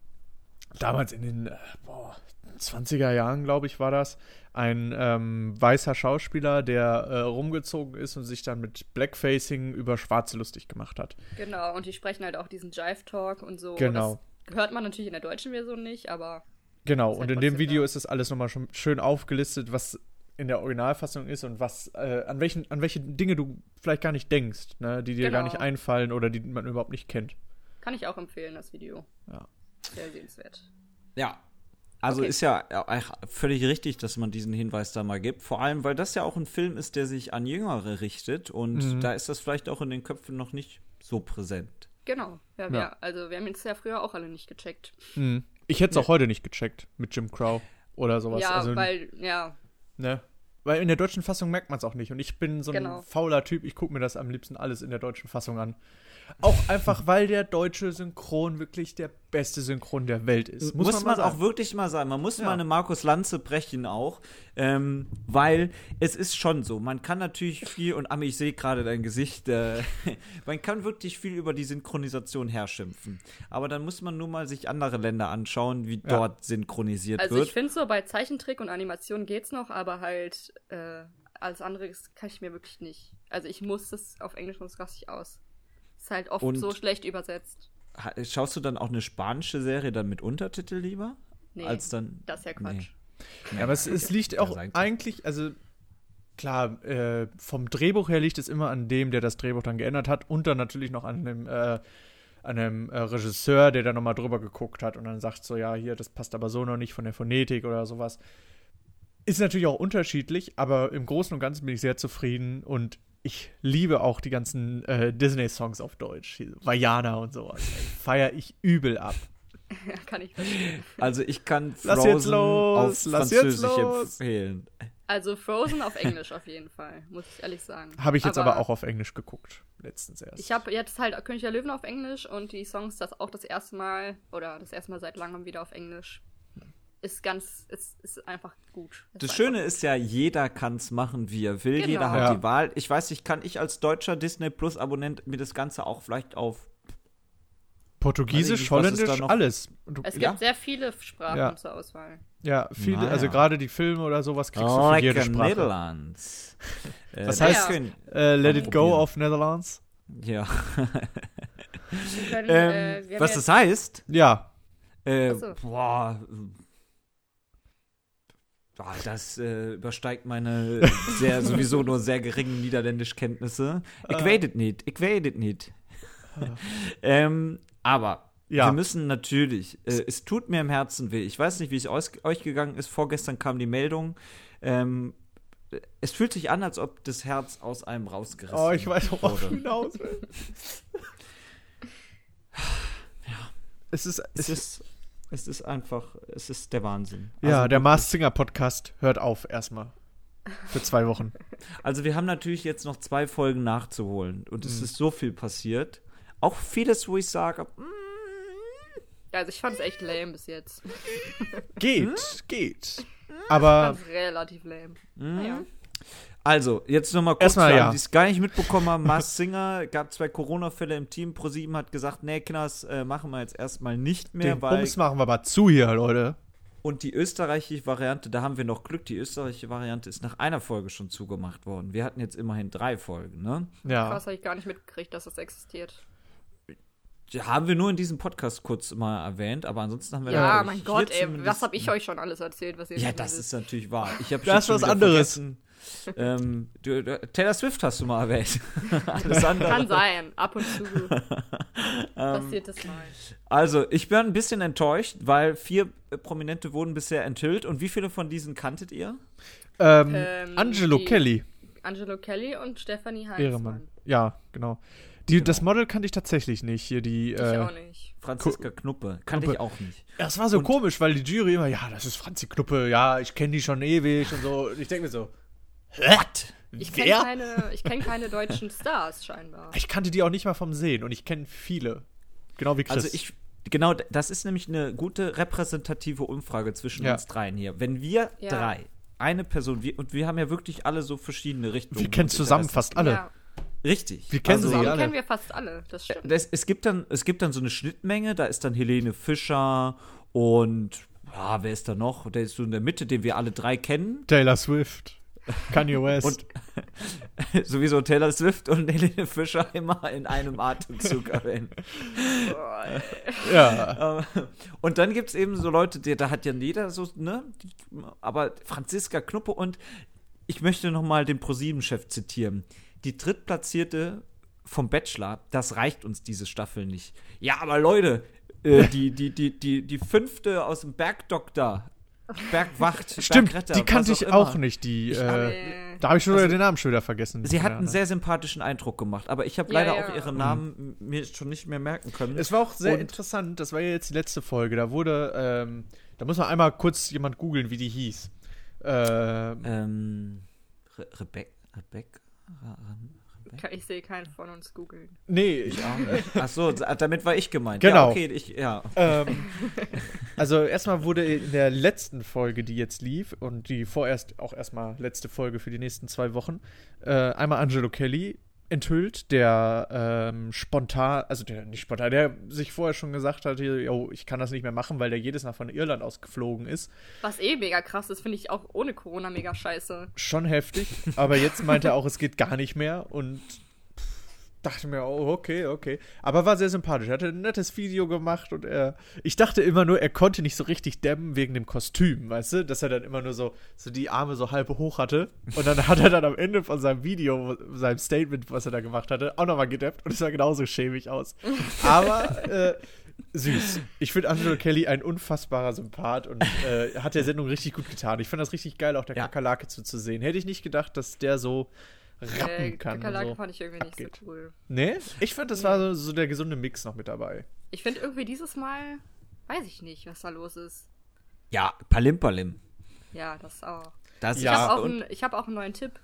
damals in den äh, boah, 20er Jahren, glaube ich, war das, ein ähm, weißer Schauspieler, der äh, rumgezogen ist und sich dann mit Blackfacing über Schwarze lustig gemacht hat. Genau, und die sprechen halt auch diesen Jive-Talk und so. Genau. Das hört man natürlich in der deutschen Version nicht, aber Genau, Ist und halt in dem Video da. ist das alles nochmal schon schön aufgelistet, was in der Originalfassung ist und was, äh, an, welchen, an welche Dinge du vielleicht gar nicht denkst, ne, die dir gar Genau. nicht einfallen oder die man überhaupt nicht kennt. kann ich auch empfehlen, das Video. Ja. Sehr sehenswert. Ja. Also Okay. ist ja völlig richtig, dass man diesen Hinweis da mal gibt. Vor allem, weil das ja auch ein Film ist, der sich an Jüngere richtet und Mhm. da ist das vielleicht auch in den Köpfen noch nicht so präsent. Genau. Ja, Ja. Wir, also wir haben jetzt ja früher auch alle nicht gecheckt. Hm. Ich hätte es auch heute nicht gecheckt mit Jim Crow oder sowas. ja, also, weil, ja, ne? Weil in der deutschen Fassung merkt man es auch nicht. Und ich bin so ein Genau. fauler Typ, ich gucke mir das am liebsten alles in der deutschen Fassung an. Auch einfach, weil der deutsche Synchron wirklich der beste Synchron der Welt ist. Muss, man, mal sagen. auch wirklich mal sagen. Man muss Ja. mal eine Markus Lanze brechen auch, ähm, weil es ist schon so. Man kann natürlich viel, und Ami, ich sehe gerade dein Gesicht, äh, man kann wirklich viel über die Synchronisation herschimpfen. Aber dann muss man nur mal sich andere Länder anschauen, wie dort synchronisiert also wird. ich finde so, bei Zeichentrick und Animation geht's noch, aber halt äh, alles andere kann ich mir wirklich nicht. Also ich muss das auf Englisch, sonst raste ich aus. Ist halt oft Und- so schlecht übersetzt. Ha- Schaust du dann auch eine spanische Serie dann mit Untertitel lieber? Nee, Als dann. das ist ja Quatsch. Ja, aber es, es liegt auch eigentlich, also klar, äh, vom Drehbuch her liegt es immer an dem, der das Drehbuch dann geändert hat und dann natürlich noch an dem, äh, an einem äh, Regisseur, der da nochmal drüber geguckt hat und dann sagt so, ja, hier, das passt aber so noch nicht von der Phonetik oder sowas. Ist natürlich auch unterschiedlich, aber im Großen und Ganzen bin ich sehr zufrieden und ich liebe auch die ganzen äh, Disney-Songs auf Deutsch. Vajana und sowas. Feier ich übel ab. Ja, kann ich verstehen. Also ich kann Lass Frozen jetzt los, auf lass jetzt Französisch los. empfehlen. Also Frozen auf Englisch auf jeden Fall, muss ich ehrlich sagen. Habe ich jetzt aber, auch auf Englisch geguckt. Letztens erst. Ich habe jetzt halt König der Löwen auf Englisch und die Songs das auch das erste Mal oder das erste Mal seit langem wieder auf Englisch. Ist ganz, ist, ist einfach gut. Ist Das einfach Schöne ist ja, jeder kann es machen, wie er will. Genau. Jeder hat Ja. die Wahl. Ich weiß nicht, kann ich als deutscher Disney Plus Abonnent mir das Ganze auch vielleicht auf Portugiesisch, Holländisch, da noch- alles. Du, Es gibt Ja. sehr viele Sprachen Ja. zur Auswahl. ja, viele, Naja. also gerade die Filme oder sowas kriegst du für jede Lecker Sprache. Netherlands. Äh, Was das heißt- Äh, Let It Go auf Netherlands. Ja. Können, Ähm, äh, was das heißt? Ja, Äh, so. boah. Boah, das äh, übersteigt meine sehr, sowieso nur sehr geringen Niederländischkenntnisse. Ich Ah. weiß es nicht, ich weiß es nicht. ähm, aber Ja. wir müssen natürlich, äh, es tut mir im Herzen weh. Ich weiß nicht, wie es euch gegangen ist. Vorgestern kam die Meldung. Ähm, es fühlt sich an, als ob das Herz aus einem rausgerissen oh, ich weiß, worauf du hinaus willst. Es ist, Es ist, es ist einfach, es ist der Wahnsinn. ja, Also der wirklich. Mars Singer Podcast hört auf erstmal. Für zwei Wochen. Also wir haben natürlich jetzt noch zwei Folgen nachzuholen und Mhm. es ist so viel passiert. Auch vieles, wo ich sage, mm, Ja, also ich fand es echt lame bis jetzt. Geht, Hm? geht. Ich Aber fand es relativ lame. Naja. Also jetzt nochmal kurz Erstmal für alle, ja. die es gar nicht mitbekommen haben. Mars Singer gab zwei Corona-Fälle im Team. ProSieben hat gesagt, nee, Kinders, äh, machen wir jetzt erstmal nicht mehr, den weil Bums machen wir aber zu hier, Leute. und die österreichische Variante, da haben wir noch Glück. Die österreichische Variante ist nach einer Folge schon zugemacht worden. Wir hatten jetzt immerhin drei Folgen, ne? Ja. Krass, habe ich gar nicht mitgekriegt, dass das existiert. Ja, haben wir nur in diesem Podcast kurz mal erwähnt, aber ansonsten haben wir Ja, natürlich mein Gott, ey, was habe ich euch schon alles erzählt, was ihr Ja, das wisst? ist natürlich wahr. Ich habe Das ist was anderes. Ähm, du, du, Taylor Swift hast du mal erwähnt. Alles andere. Kann sein, ab und zu Ähm, passiert das mal. Also, ich bin ein bisschen enttäuscht, weil vier Prominente wurden bisher enthüllt. Und wie viele von diesen kanntet ihr? Ähm, Ähm, Angelo Kelly, Angelo Kelly und Stephanie Heinzmann. Ehremann. Ja, genau. Die, Das Model kannte ich tatsächlich nicht. Hier die. Ich Äh, auch nicht. Franziska Knuppe. Kannte Knuppe. ich auch nicht. das war so Und- komisch, weil die Jury immer, ja, das ist Franzi Knuppe, ja, ich kenne die schon ewig und so. Und ich denke mir so, What? Ich kenne keine, ich kenn keine deutschen Stars scheinbar. Ich kannte die auch nicht mal vom Sehen und ich kenne viele. Genau wie Chris. Also, ich. Genau, das ist nämlich eine gute repräsentative Umfrage zwischen Ja. uns dreien hier. Wenn wir Ja. drei, eine Person, wir, und wir haben ja wirklich alle so verschiedene Richtungen. wir kennen zusammen fast alle. Ja, Richtig. Wir kennen also, sie alle. kennen wir fast alle, das stimmt. Das, es, gibt dann, es gibt dann so eine Schnittmenge, da ist dann Helene Fischer und ja, wer ist da noch? Der ist so in der Mitte, den wir alle drei kennen. Taylor Swift, Kanye West. Und sowieso Taylor Swift und Helene Fischer immer in einem Atemzug erwähnen. ja, Ähm, und dann gibt es eben so Leute, die, da hat ja jeder so, ne? Aber Franziska Knuppe und ich möchte noch mal den ProSieben-Chef zitieren. Die drittplatzierte vom Bachelor, das reicht uns diese Staffel nicht. Ja, aber Leute, äh, die, die, die, die, die fünfte aus dem Bergdoktor, Bergwacht, stimmt, Bergretter, die kannte ich immer. auch nicht. Die, äh, da habe ich schon Also, wieder den Namen schon wieder vergessen. Sie hat einen ne? sehr sympathischen Eindruck gemacht, aber ich habe Ja, leider ja. auch ihren Namen m- mir schon nicht mehr merken können. Es war auch sehr Und- interessant, das war ja jetzt die letzte Folge. Da wurde, ähm, da muss man einmal kurz jemand googeln, wie die hieß. Ähm, ähm, Re Rebecca, Rebecca, Ich sehe keinen von uns googeln. nee, ich auch nicht. Ach so, damit war ich gemeint. Genau. Ja, okay, ich, ja. ähm, also erstmal wurde in der letzten Folge, die jetzt lief, und die vorerst auch erstmal letzte Folge für die nächsten zwei Wochen, äh, einmal Angelo Kelly enthüllt, der ähm, spontan, also der nicht spontan, der sich vorher schon gesagt hat, yo, ich kann das nicht mehr machen, weil der jedes Mal von Irland aus geflogen ist. Was eh mega krass ist, finde ich auch ohne Corona mega scheiße. Schon heftig, aber jetzt meint er auch, es geht gar nicht mehr und dachte mir, oh, okay, okay. Aber war sehr sympathisch. Er hatte ein nettes Video gemacht und er. Ich dachte immer nur, er konnte nicht so richtig dämmen wegen dem Kostüm, weißt du? Dass er dann immer nur so, so die Arme so halb hoch hatte. Und dann hat er dann am Ende von seinem Video, seinem Statement, was er da gemacht hatte, auch nochmal gedämmt und es sah genauso schäbig aus. Aber äh, süß. Ich finde Angelo Kelly ein unfassbarer Sympath und äh, hat der Sendung richtig gut getan. Ich fand das richtig geil, auch der Ja. Kakerlake zuzusehen. Hätte ich nicht gedacht, dass der so rappen Äh, kann. und Kakerlake so. fand ich irgendwie nicht abgeht. so cool. Nee? Ich fand, das war so, so der gesunde Mix noch mit dabei. Ich finde irgendwie dieses Mal, weiß ich nicht, was da los ist. Ja, Palimpalim. Ja, das auch. Das Ich Ja, habe auch, und, einen- ich hab auch einen neuen Tipp.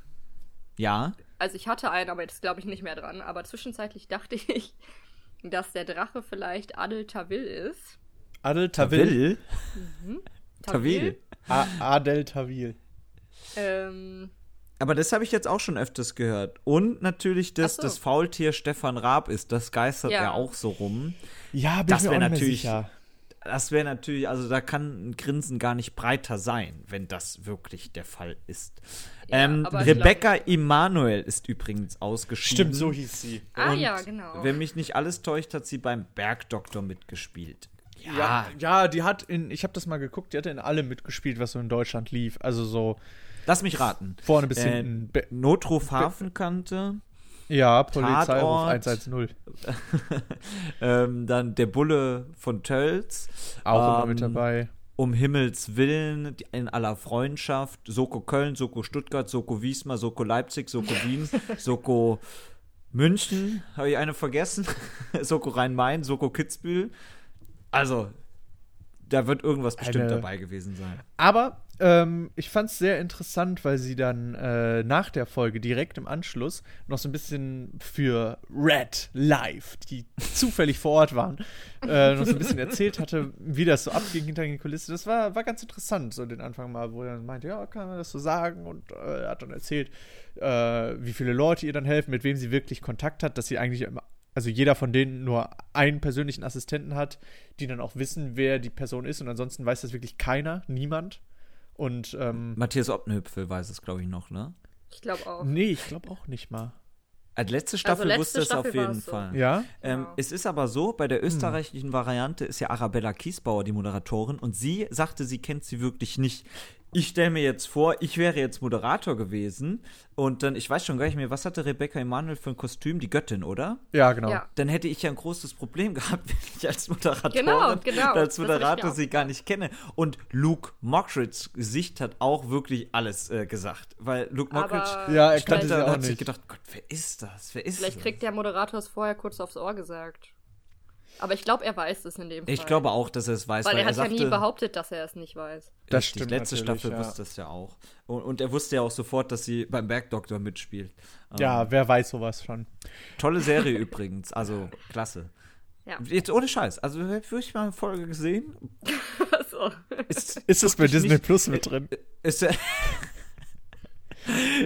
ja. Also ich hatte einen, aber jetzt glaube ich nicht mehr dran. Aber zwischenzeitlich dachte ich, dass der Drache vielleicht Adel Tawil ist. Adel Tawil. Tawil. A- Adel Tawil. Ähm, Aber das habe ich jetzt auch schon öfters gehört. Und natürlich, dass so. das Faultier Stefan Raab ist. Das geistert Ja. ja auch so rum. Ja, bin Das ich mir wär auch nicht mehr natürlich- sicher. Das wäre natürlich, also da kann ein Grinsen gar nicht breiter sein, wenn das wirklich der Fall ist. Ja, ähm, Rebecca Emanuel ist übrigens ausgeschieden. Stimmt, so hieß sie. Ah Und ja, genau. Wenn mich nicht alles täuscht, hat sie beim Bergdoktor mitgespielt. Ja, ja, die hat in, ich habe das mal geguckt, die hat in allem mitgespielt, was so in Deutschland lief. Also so Lass mich raten. vorne bis Äh, hinten. Be Notruf Hafenkante, ja, Polizeiruf Tatort. 110. ähm, dann der Bulle von Tölz. Auch immer ähm, mit dabei. Um Himmels Willen, in aller Freundschaft, Soko Köln, Soko Stuttgart, Soko Wiesmar, Soko Leipzig, Soko Wien, Soko München, habe ich eine vergessen? Soko Rhein-Main, Soko Kitzbühel. Also, da wird irgendwas bestimmt Eine- dabei gewesen sein. Aber ähm, ich fand es sehr interessant, weil sie dann äh, nach der Folge direkt im Anschluss noch so ein bisschen für Red Live, die zufällig vor Ort waren, äh, noch so ein bisschen erzählt hatte, wie das so abging hinter den Kulissen. Das war, war ganz interessant, so den Anfang mal, wo er dann meinte, ja, kann man das so sagen? Und äh, hat dann erzählt, äh, wie viele Leute ihr dann helfen, mit wem sie wirklich Kontakt hat, dass sie eigentlich immer also jeder von denen nur einen persönlichen Assistenten hat, die dann auch wissen, wer die Person ist und ansonsten weiß das wirklich keiner, niemand. Und ähm, Matthias Oppenhöpfel weiß es, glaube ich, noch, ne? ich glaube auch. nee, ich glaube auch nicht mal. Als letzte Staffel letzte wusste es auf jeden so. Fall. Ja? Ähm, Genau. Es ist aber so, bei Hm. der österreichischen Variante ist ja Arabella Kiesbauer die Moderatorin und sie sagte, sie kennt sie wirklich nicht. Ich stelle mir jetzt vor, ich wäre jetzt Moderator gewesen und dann, ich weiß schon gar nicht mehr, was hatte Rebecca Emanuel für ein Kostüm? Die Göttin, oder? Ja, genau. Ja. Dann hätte ich ja ein großes Problem gehabt, wenn ich als Moderatorin Genau, genau, als Moderator sie gar nicht kenne. Und Luke Mockridge's Gesicht hat auch wirklich alles äh, gesagt. Weil Luke Mockridge Ja, er stand kannte da sie und auch hat sich gedacht, Gott, wer ist das? Wer ist Vielleicht das? kriegt der Moderator es vorher kurz aufs Ohr gesagt. Aber ich glaube, er weiß es in dem Fall. Ich glaube auch, dass er es weiß, Weil, weil, er hat sagte, ja nie behauptet, dass er es nicht weiß. Das Richtig, stimmt letzte natürlich, Staffel ja. wusste es ja auch. Und, und er wusste ja auch sofort, dass sie beim Bergdoktor mitspielt. Ähm, Ja, wer weiß sowas schon. Tolle Serie übrigens, also klasse. Ja. Jetzt ohne Scheiß, also habe ich mal eine Folge gesehen. so. Ist, Ist es bei Disney nicht- Plus mit drin? ist,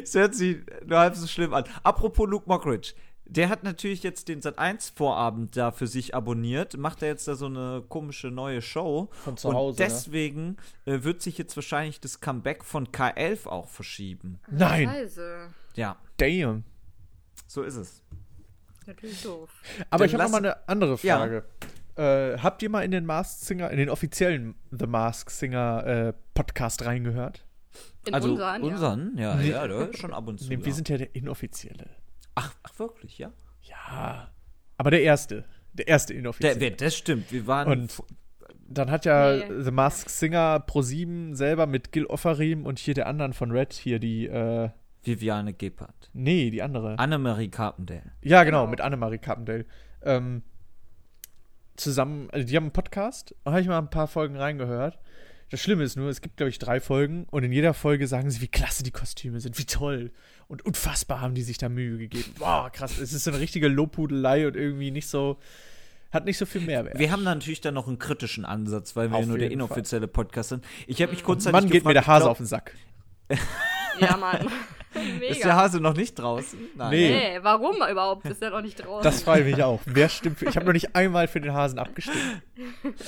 es hört sich nur halb so schlimm an. Apropos Luke Mockridge. Der hat natürlich jetzt den Sat1-Vorabend da für sich abonniert, macht er jetzt da so eine komische neue Show. Von zu und Hause, ne? deswegen äh, wird sich jetzt wahrscheinlich das Comeback von K11 auch verschieben. Nein. Scheiße. Ja, Damn. so ist es. Natürlich doof. Aber Dann ich habe mal eine andere Ja. Frage. Äh, habt ihr mal in den Masked Singer, in den offiziellen The Masked Singer äh, Podcast reingehört? In also unseren, ja. unseren, ja, ja, ja, schon ab und zu. Nee, ja. wir sind ja der inoffizielle. Ach, ach, wirklich, ja? Ja. Aber der erste. Der erste Der, inoffizielle. wer- das stimmt, wir waren. Und dann hat ja Nee. The Masked Singer Pro7 selber mit Gil Offarim und hier der anderen von Red hier die, äh, Viviane Gebhardt. nee, die andere. Annemarie Carpendale. Ja, genau, Genau. mit Annemarie Carpendale. Ähm, zusammen, also die haben einen Podcast, da habe ich mal ein paar Folgen reingehört. Das Schlimme ist nur, es gibt, glaube ich, drei Folgen und in jeder Folge sagen sie, wie klasse die Kostüme sind, wie toll. Und unfassbar haben die sich da Mühe gegeben. Boah, krass. Es ist so eine richtige Lobhudelei und irgendwie nicht so, hat nicht so viel Mehrwert. Wir haben natürlich dann noch einen kritischen Ansatz, weil wir Auf ja nur der jeden Fall. inoffizielle Podcast sind. Ich habe mich kurzzeitig Mann geht mir der gefragt, Hase ich auf den Sack. Ja, Mann. Mega. Ist der Hase noch nicht draußen? Nein. Nee. Nee, warum überhaupt? Ist er noch nicht draußen? Das frage ich mich auch. Wer stimmt für, Ich habe noch nicht einmal für den Hasen abgestimmt.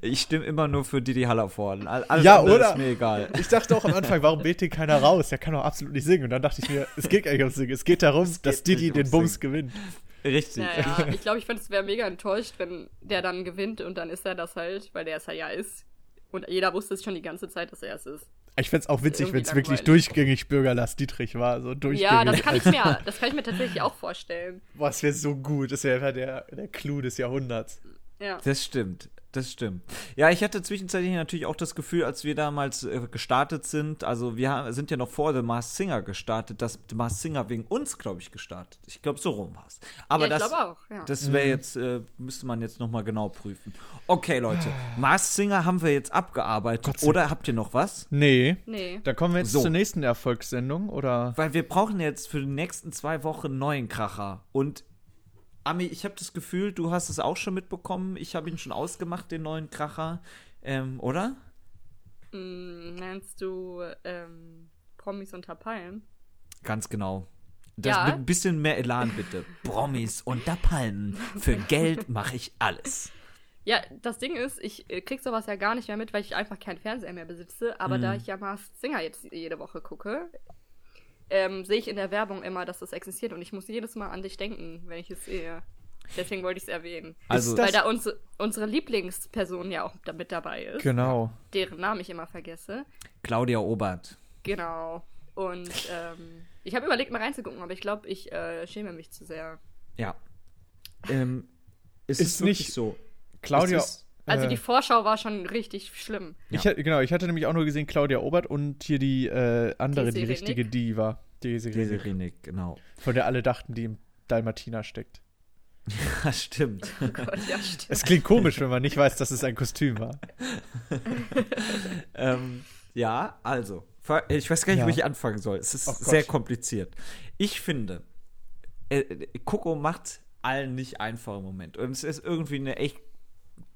Ich stimme immer nur für Didi Hallervorden. All- Alles Ja, oder? ist mir egal. Ich dachte auch am Anfang, warum wählt den keiner raus? Der kann doch absolut nicht singen. Und dann dachte ich mir, es geht gar nicht ums Singen. Es geht darum, dass geht Didi nicht den ums Bums Singen. gewinnt. Richtig. Naja, ich glaube, ich fände es wäre mega enttäuscht, wenn der dann gewinnt und dann ist er das halt, weil der es ja ist. Und jeder wusste es schon die ganze Zeit, dass er es ist. Ich fände es auch witzig, wenn es wirklich durchgängig Bürgerlass Dietrich war. So durchgängig. Ja, das kann ich mir, das kann ich mir tatsächlich auch vorstellen. Boah, das wäre so gut. Das wäre der, der Clou des Jahrhunderts. Ja. Das stimmt. Das stimmt. Ja, ich hatte zwischenzeitlich natürlich auch das Gefühl, als wir damals äh, gestartet sind, also wir haben, sind ja noch vor The Masked Singer gestartet, dass The Masked Singer wegen uns, glaube ich, gestartet. Ich glaube, so rum war es. Aber ja, ich das, auch, ja. das wäre jetzt, äh, müsste man jetzt noch mal genau prüfen. Okay, Leute, Masked Singer haben wir jetzt abgearbeitet. Oder habt ihr noch was? Nee. nee. Dann kommen wir jetzt So. zur nächsten Erfolgssendung, oder? Weil wir brauchen jetzt für die nächsten zwei Wochen einen neuen Kracher. Und Ami, ich habe das Gefühl, du hast es auch schon mitbekommen. Ich habe ihn schon ausgemacht, den neuen Kracher. Ähm, oder? Hm, nennst du ähm, Promis unter Palmen. Ganz genau. Das Ja. mit ein bisschen mehr Elan bitte. Promis unter Palmen. Für Geld mache ich alles. Ja, das Ding ist, ich äh, krieg sowas ja gar nicht mehr mit, weil ich einfach keinen Fernseher mehr besitze. Aber Mhm. da ich ja Masked Singer jetzt jede Woche gucke, ähm, sehe ich in der Werbung immer, dass das existiert und ich muss jedes Mal an dich denken, wenn ich es sehe. Deswegen wollte ich es erwähnen. Also, Weil da uns, unsere Lieblingsperson ja auch mit dabei ist, Genau. deren Namen ich immer vergesse. Claudia Obert. Genau. Und ähm, ich habe überlegt, mal reinzugucken, aber ich glaube, ich äh, schäme mich zu sehr. Ja. Ähm, es Ist ist, nicht- so. Claudia. Es ist- Also äh, die Vorschau war schon richtig schlimm. ich, hatte- genau, ich hatte nämlich auch nur gesehen Claudia Obert und hier die äh, andere, die Desiree richtige. Diva. Desiree Nick, Desiree Nick, genau. Von der alle dachten, die im Dalmatina steckt. Ja, stimmt. Oh Gott, ja, stimmt. Es klingt komisch, wenn man nicht weiß, dass es ein Kostüm war. ähm, ja, also. Ich weiß gar nicht, Ja. wo ich anfangen soll. Es ist Oh sehr kompliziert. Ich finde, äh, Coco macht allen nicht einfach im Moment. Und es ist irgendwie eine echt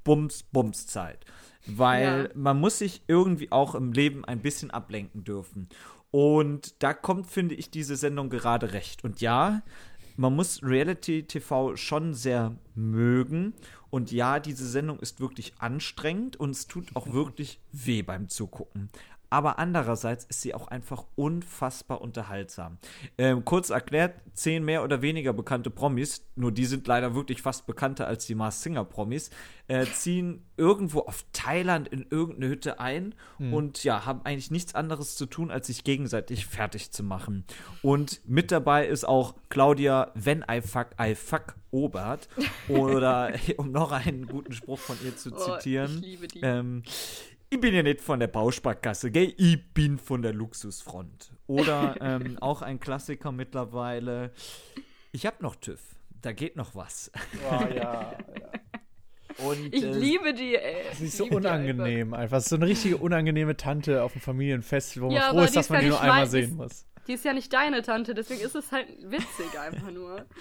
Bums-Bums-Zeit. Weil Ja. man muss sich irgendwie auch im Leben ein bisschen ablenken dürfen. Und da kommt, finde ich, diese Sendung gerade recht. Und ja, man muss Reality-TV schon sehr mögen. Und ja, diese Sendung ist wirklich anstrengend und es tut auch wirklich weh beim Zugucken. Aber andererseits ist sie auch einfach unfassbar unterhaltsam. Ähm, kurz erklärt, zehn mehr oder weniger bekannte Promis, nur die sind leider wirklich fast bekannter als die Mars Singer Promis, äh, ziehen irgendwo auf Thailand in irgendeine Hütte ein und ja, haben eigentlich nichts anderes zu tun, als sich gegenseitig fertig zu machen. Und mit dabei ist auch Claudia, wenn I fuck, I fuck Obert. Oder um noch einen guten Spruch von ihr zu Oh, zitieren. ich liebe die. Ähm, ich bin ja nicht von der Bausparkasse, gell? Ich bin von der Luxusfront. Oder ähm, auch ein Klassiker mittlerweile. Ich hab noch TÜV. Da geht noch was. Oh, ja. Und, Ich äh, liebe die, ey. Sie ist so unangenehm einfach. So eine richtige unangenehme Tante auf dem Familienfest, wo man Ja, froh ist, dass man ja die nur einmal sehen muss. einfach. Die ist ja nicht deine Tante, deswegen ist es halt witzig einfach nur.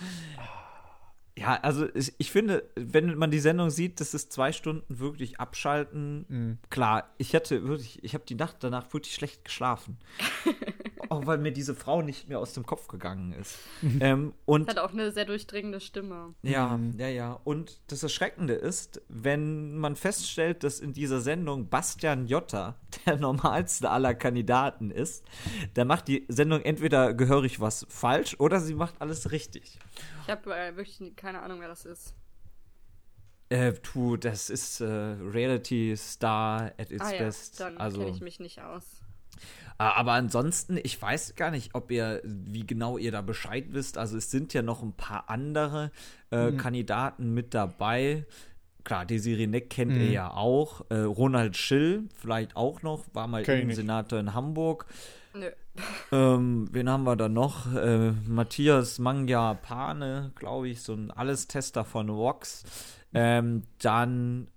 Ja, also ich, ich finde, wenn man die Sendung sieht, das ist zwei Stunden wirklich abschalten. Mhm. Klar, ich hatte wirklich, ich habe die Nacht danach wirklich schlecht geschlafen. auch weil mir diese Frau nicht mehr aus dem Kopf gegangen ist. ähm, und Hat auch eine sehr durchdringende Stimme. Ja, ja, ja. Und das Erschreckende ist, wenn man feststellt, dass in dieser Sendung Bastian Jotta der normalste aller Kandidaten ist, dann macht die Sendung entweder gehörig was falsch oder sie macht alles richtig. Ich habe äh, wirklich keine Ahnung, wer das ist. Äh, du, das ist äh, Reality Star at its ah ja, best. dann also, kenne ich mich nicht aus. Äh, Aber ansonsten, ich weiß gar nicht, ob ihr, wie genau ihr da Bescheid wisst. Also es sind ja noch ein paar andere äh, Mhm. Kandidaten mit dabei. Klar, Desiree Neck kennt Mhm. ihr ja auch. Äh, Ronald Schill vielleicht auch noch, war mal Kenn. Innensenator in Hamburg. Nö. Ähm, wen haben wir da noch? Äh, Matthias Mangja Pane, glaube ich, so ein Alles-Tester von Vox. Ähm, dann,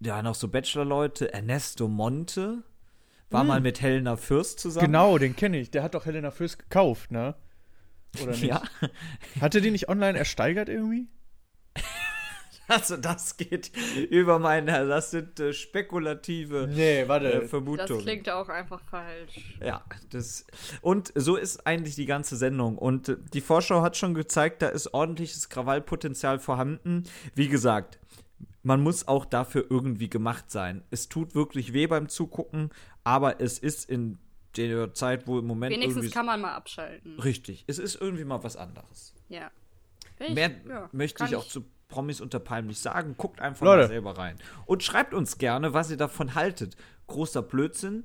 ja, noch so Bachelor-Leute. Ernesto Monte war mal mit Helena Fürst zusammen. Hm. Genau, den kenne ich. Der hat doch Helena Fürst gekauft, ne? Oder nicht? Ja, Hatte die nicht online ersteigert irgendwie? also das geht über meine, das sind äh, spekulative Nee, äh, warte. Das Vermutungen. klingt auch einfach falsch. Ja, das und so ist eigentlich die ganze Sendung und äh, die Vorschau hat schon gezeigt, da ist ordentliches Krawallpotenzial vorhanden. Wie gesagt, man muss auch dafür irgendwie gemacht sein. Es tut wirklich weh beim Zugucken, aber es ist in der Zeit, wo im Moment Wenigstens irgendwie kann man mal abschalten. richtig, es ist irgendwie mal was anderes. Ja. Ich- Mehr ja, möchte ich auch zu Promis unter Palmen nicht sagen. Guckt einfach Leute. mal selber rein. Und schreibt uns gerne, was ihr davon haltet. Großer Blödsinn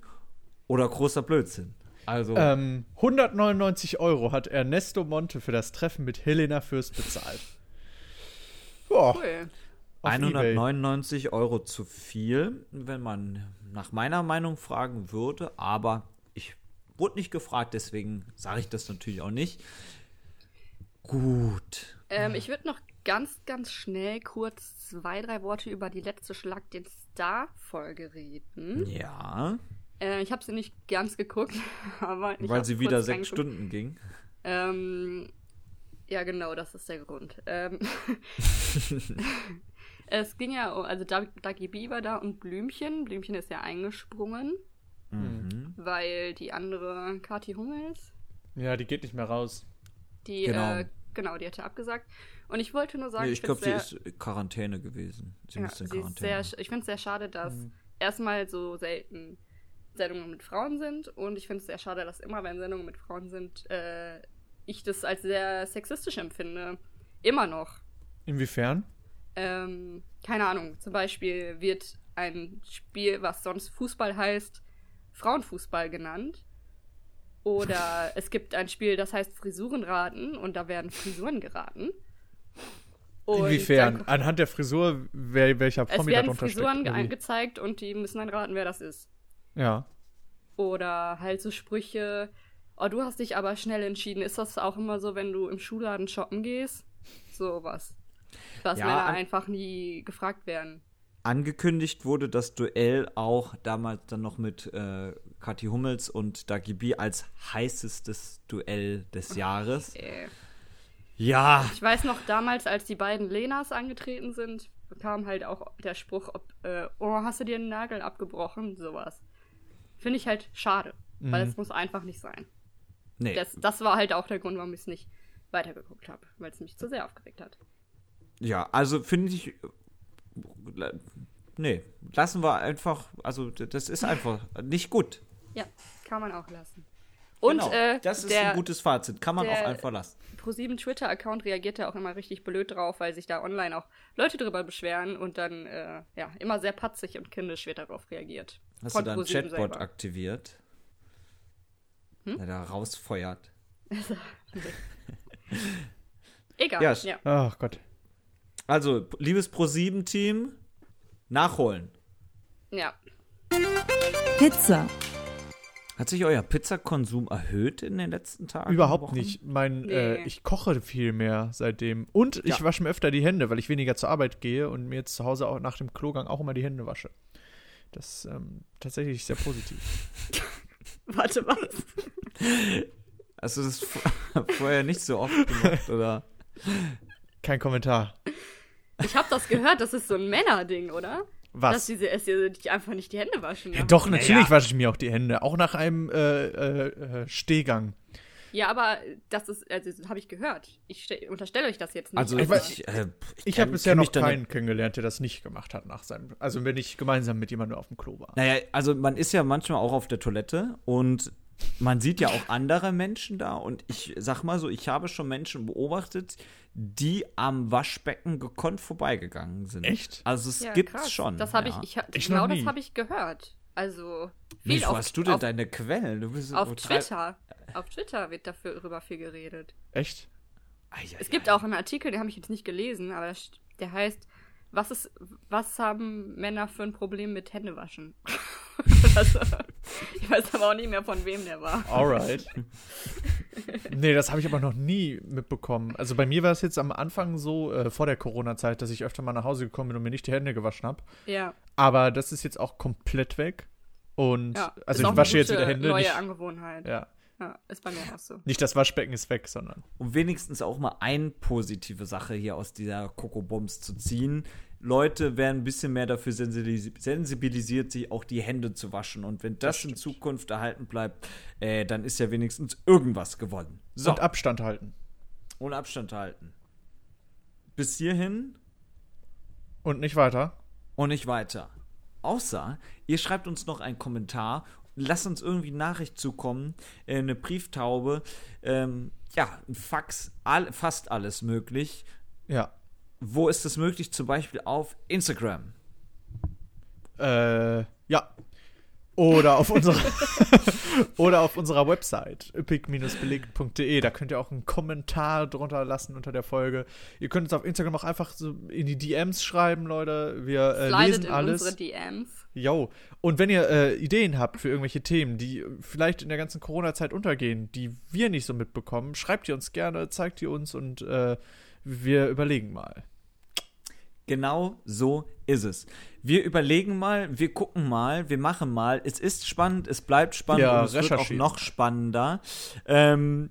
oder großer Blödsinn. Also, Ähm, 199 Euro hat Ernesto Monte für das Treffen mit Helena Fürst bezahlt. Boah, Cool. Auf 199 Euro zu viel, wenn man nach meiner Meinung fragen würde. Aber ich wurde nicht gefragt, deswegen sage ich das natürlich auch nicht. Gut. Ähm, ich würde noch ganz, ganz schnell kurz zwei, drei Worte über die letzte Schlag den Star-Folge reden. Ja, Äh, ich habe sie nicht ganz geguckt, aber ich weil sie wieder sechs. Stunden ging. Ähm, ja, genau, das ist der Grund. Ähm, es ging ja, also Dag- Dagi Bieber da und Blümchen. Blümchen ist ja eingesprungen. Mhm. weil die andere Kathi Hummels, Ja, die geht nicht mehr raus. die, Genau. äh, genau, die hatte abgesagt. Und ich wollte nur sagen, Nee, ich glaube, sie ist Quarantäne gewesen. Sie Ja, in sie ist Quarantäne. sehr, ich finde es sehr schade, dass Mhm. erstmal so selten Sendungen mit Frauen sind und ich finde es sehr schade, dass immer, wenn Sendungen mit Frauen sind, äh, ich das als sehr sexistisch empfinde. Immer noch. Inwiefern? Ähm, keine Ahnung, zum Beispiel wird ein Spiel, was sonst Fußball heißt, Frauenfußball genannt. Oder es gibt ein Spiel, das heißt Frisurenraten und da werden Frisuren geraten. Und Inwiefern? dann- Anhand der Frisur, wer, welcher es Promi da werden drunter Frisuren steckt. oder wie? angezeigt und die müssen dann raten, wer das ist. Ja. Oder halt so Sprüche, oh, du hast dich aber schnell entschieden. Ist das auch immer so, wenn du im Schuhladen shoppen gehst? Sowas. Was Ja, Männer einfach nie gefragt werden. Angekündigt wurde das Duell auch damals dann noch mit äh, Kathi Hummels und Dagi B als heißestes Duell des Jahres. Äh. Ja, Ich weiß noch, damals, als die beiden Lenas angetreten sind, kam halt auch der Spruch, ob, äh, oh, hast du dir einen Nagel abgebrochen? Sowas. Finde ich halt schade, weil Mhm. es muss einfach nicht sein. nee. Das, das war halt auch der Grund, warum ich es nicht weitergeguckt habe, weil es mich zu sehr aufgeregt hat. Ja, also finde ich. Nee, lassen wir einfach. Also, das ist einfach nicht gut. Ja, kann man auch lassen. Und Genau, äh, das ist der ein gutes Fazit. Kann man auch einfach lassen. ProSieben Twitter-Account reagiert da auch immer richtig blöd drauf, weil sich da online auch Leute drüber beschweren und dann äh, ja immer sehr patzig und kindisch wird darauf reagiert. Hast Von du da einen ProSieben Chatbot selber. aktiviert? Hm? Der da rausfeuert. Egal. Ja, Ja, Ach Gott. Also, liebes Pro7-Team, nachholen. ja. Pizza. Hat sich euer Pizzakonsum erhöht in den letzten Tagen? Überhaupt Wochen? nicht. Mein, äh, Nee. ich koche viel mehr seitdem. Und ich Ja. wasche mir öfter die Hände, weil ich weniger zur Arbeit gehe und mir jetzt zu Hause auch nach dem Klogang auch immer die Hände wasche. Das ist ähm, tatsächlich sehr positiv. Warte, was? Hast du das vorher nicht so oft gemacht, oder? Kein Kommentar. Ich habe das gehört, das ist so ein Männerding, oder? Dass Was? diese es dir die einfach nicht die Hände waschen. Ja, doch, natürlich ja. wasche ich mir auch die Hände. Auch nach einem äh, äh, äh, Stehgang. Ja, aber das ist, also habe ich gehört. Ich ste- unterstelle euch das jetzt nicht. Also, Ich weiß- ich, äh, Ich kenn- habe bisher noch keinen nicht- kennengelernt, der das nicht gemacht hat nach seinem. Also wenn ich gemeinsam mit jemandem auf dem Klo war. Naja, also man ist ja manchmal auch auf der Toilette und man sieht ja auch andere Menschen da und ich sag mal so, ich habe schon Menschen beobachtet, die am Waschbecken gekonnt vorbeigegangen sind. Echt? Also es ja, gibt's krass. schon. Das habe ja. ich, ich, Ich genau das habe ich gehört. Also viel wo auf, hast du denn auf, deine Quellen? Du bist auf Twitter. Auf Twitter wird dafür darüber viel geredet. Echt? Ei, ei, Es gibt auch einen Artikel, den habe ich jetzt nicht gelesen, aber der heißt, was ist, was haben Männer für ein Problem mit Händewaschen? also, ich weiß aber auch nicht mehr, von wem der war. Alright. nee, das habe ich aber noch nie mitbekommen. Also bei mir war es jetzt am Anfang so, äh, vor der Corona-Zeit, dass ich öfter mal nach Hause gekommen bin und mir nicht die Hände gewaschen habe. Ja, Aber das ist jetzt auch komplett weg. Und ja. also ich wasche jetzt wieder Hände. Neue Nicht, Angewohnheit. ja, Ja, ist bei mir auch so. nicht das Waschbecken ist weg, sondern. um wenigstens auch mal eine positive Sache hier aus dieser Coco-Bombs zu ziehen. Leute werden ein bisschen mehr dafür sensibilis sensibilisiert, sich auch die Hände zu waschen. Und wenn das, in Zukunft erhalten bleibt, äh, dann ist ja wenigstens irgendwas gewonnen. So, Und Abstand halten. und Abstand halten. Bis hierhin Und nicht weiter. und nicht weiter. Außer, ihr schreibt uns noch einen Kommentar, lasst uns irgendwie Nachricht zukommen, äh, eine Brieftaube, ähm, ja, ein Fax, all, fast alles möglich. Ja. Wo ist es möglich? Zum Beispiel auf Instagram. Äh, ja. Oder auf unserer oder auf unserer Website üppig-belegt.de. Da könnt ihr auch einen Kommentar drunter lassen unter der Folge. Ihr könnt uns auf Instagram auch einfach so in die DMs schreiben, Leute. Wir äh, lesen in alles. unsere DMs. Jo. Und wenn ihr äh, Ideen habt für irgendwelche Themen, die vielleicht in der ganzen Corona-Zeit untergehen, die wir nicht so mitbekommen, schreibt ihr uns gerne, zeigt ihr uns und äh, wir überlegen mal. Genau so ist es. Wir überlegen mal, wir gucken mal, wir machen mal. Es ist spannend, es bleibt spannend Ja, und es wird auch noch spannender. Ähm,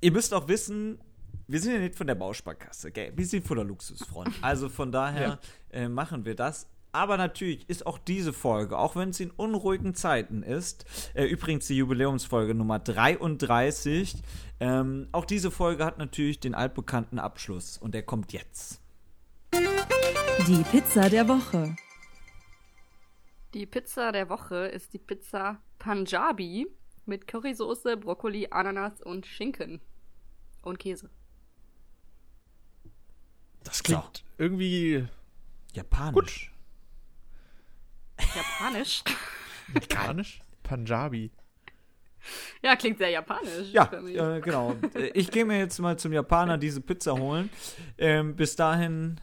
ihr müsst auch wissen, wir sind ja nicht von der Bausparkasse, gell? Wir sind von der Luxusfront. Also von daher äh, machen wir das Aber natürlich ist auch diese Folge, auch wenn es in unruhigen Zeiten ist, äh, übrigens die Jubiläumsfolge Nummer 33, ähm, auch diese Folge hat natürlich den altbekannten Abschluss und der kommt jetzt. Die Pizza der Woche. Die Pizza der Woche ist die Pizza Punjabi mit Currysoße, Brokkoli, Ananas und Schinken. Und Käse. Das klingt irgendwie Japanisch. Japanisch? mekanisch. Punjabi. Ja, klingt sehr japanisch. Ja, für mich. äh, genau. Ich gehe mir jetzt mal zum Japaner diese Pizza holen. Ähm, bis dahin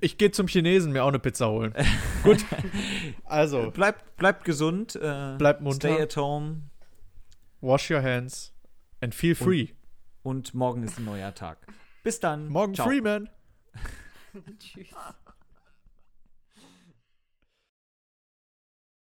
Ich gehe zum Chinesen mir auch eine Pizza holen. Gut. Also, bleibt, bleibt gesund. Äh, Bleibt munter. Stay at home. wash your hands and feel free. Und morgen ist ein neuer Tag. Bis dann. Morgen Ciao. Freeman. Tschüss.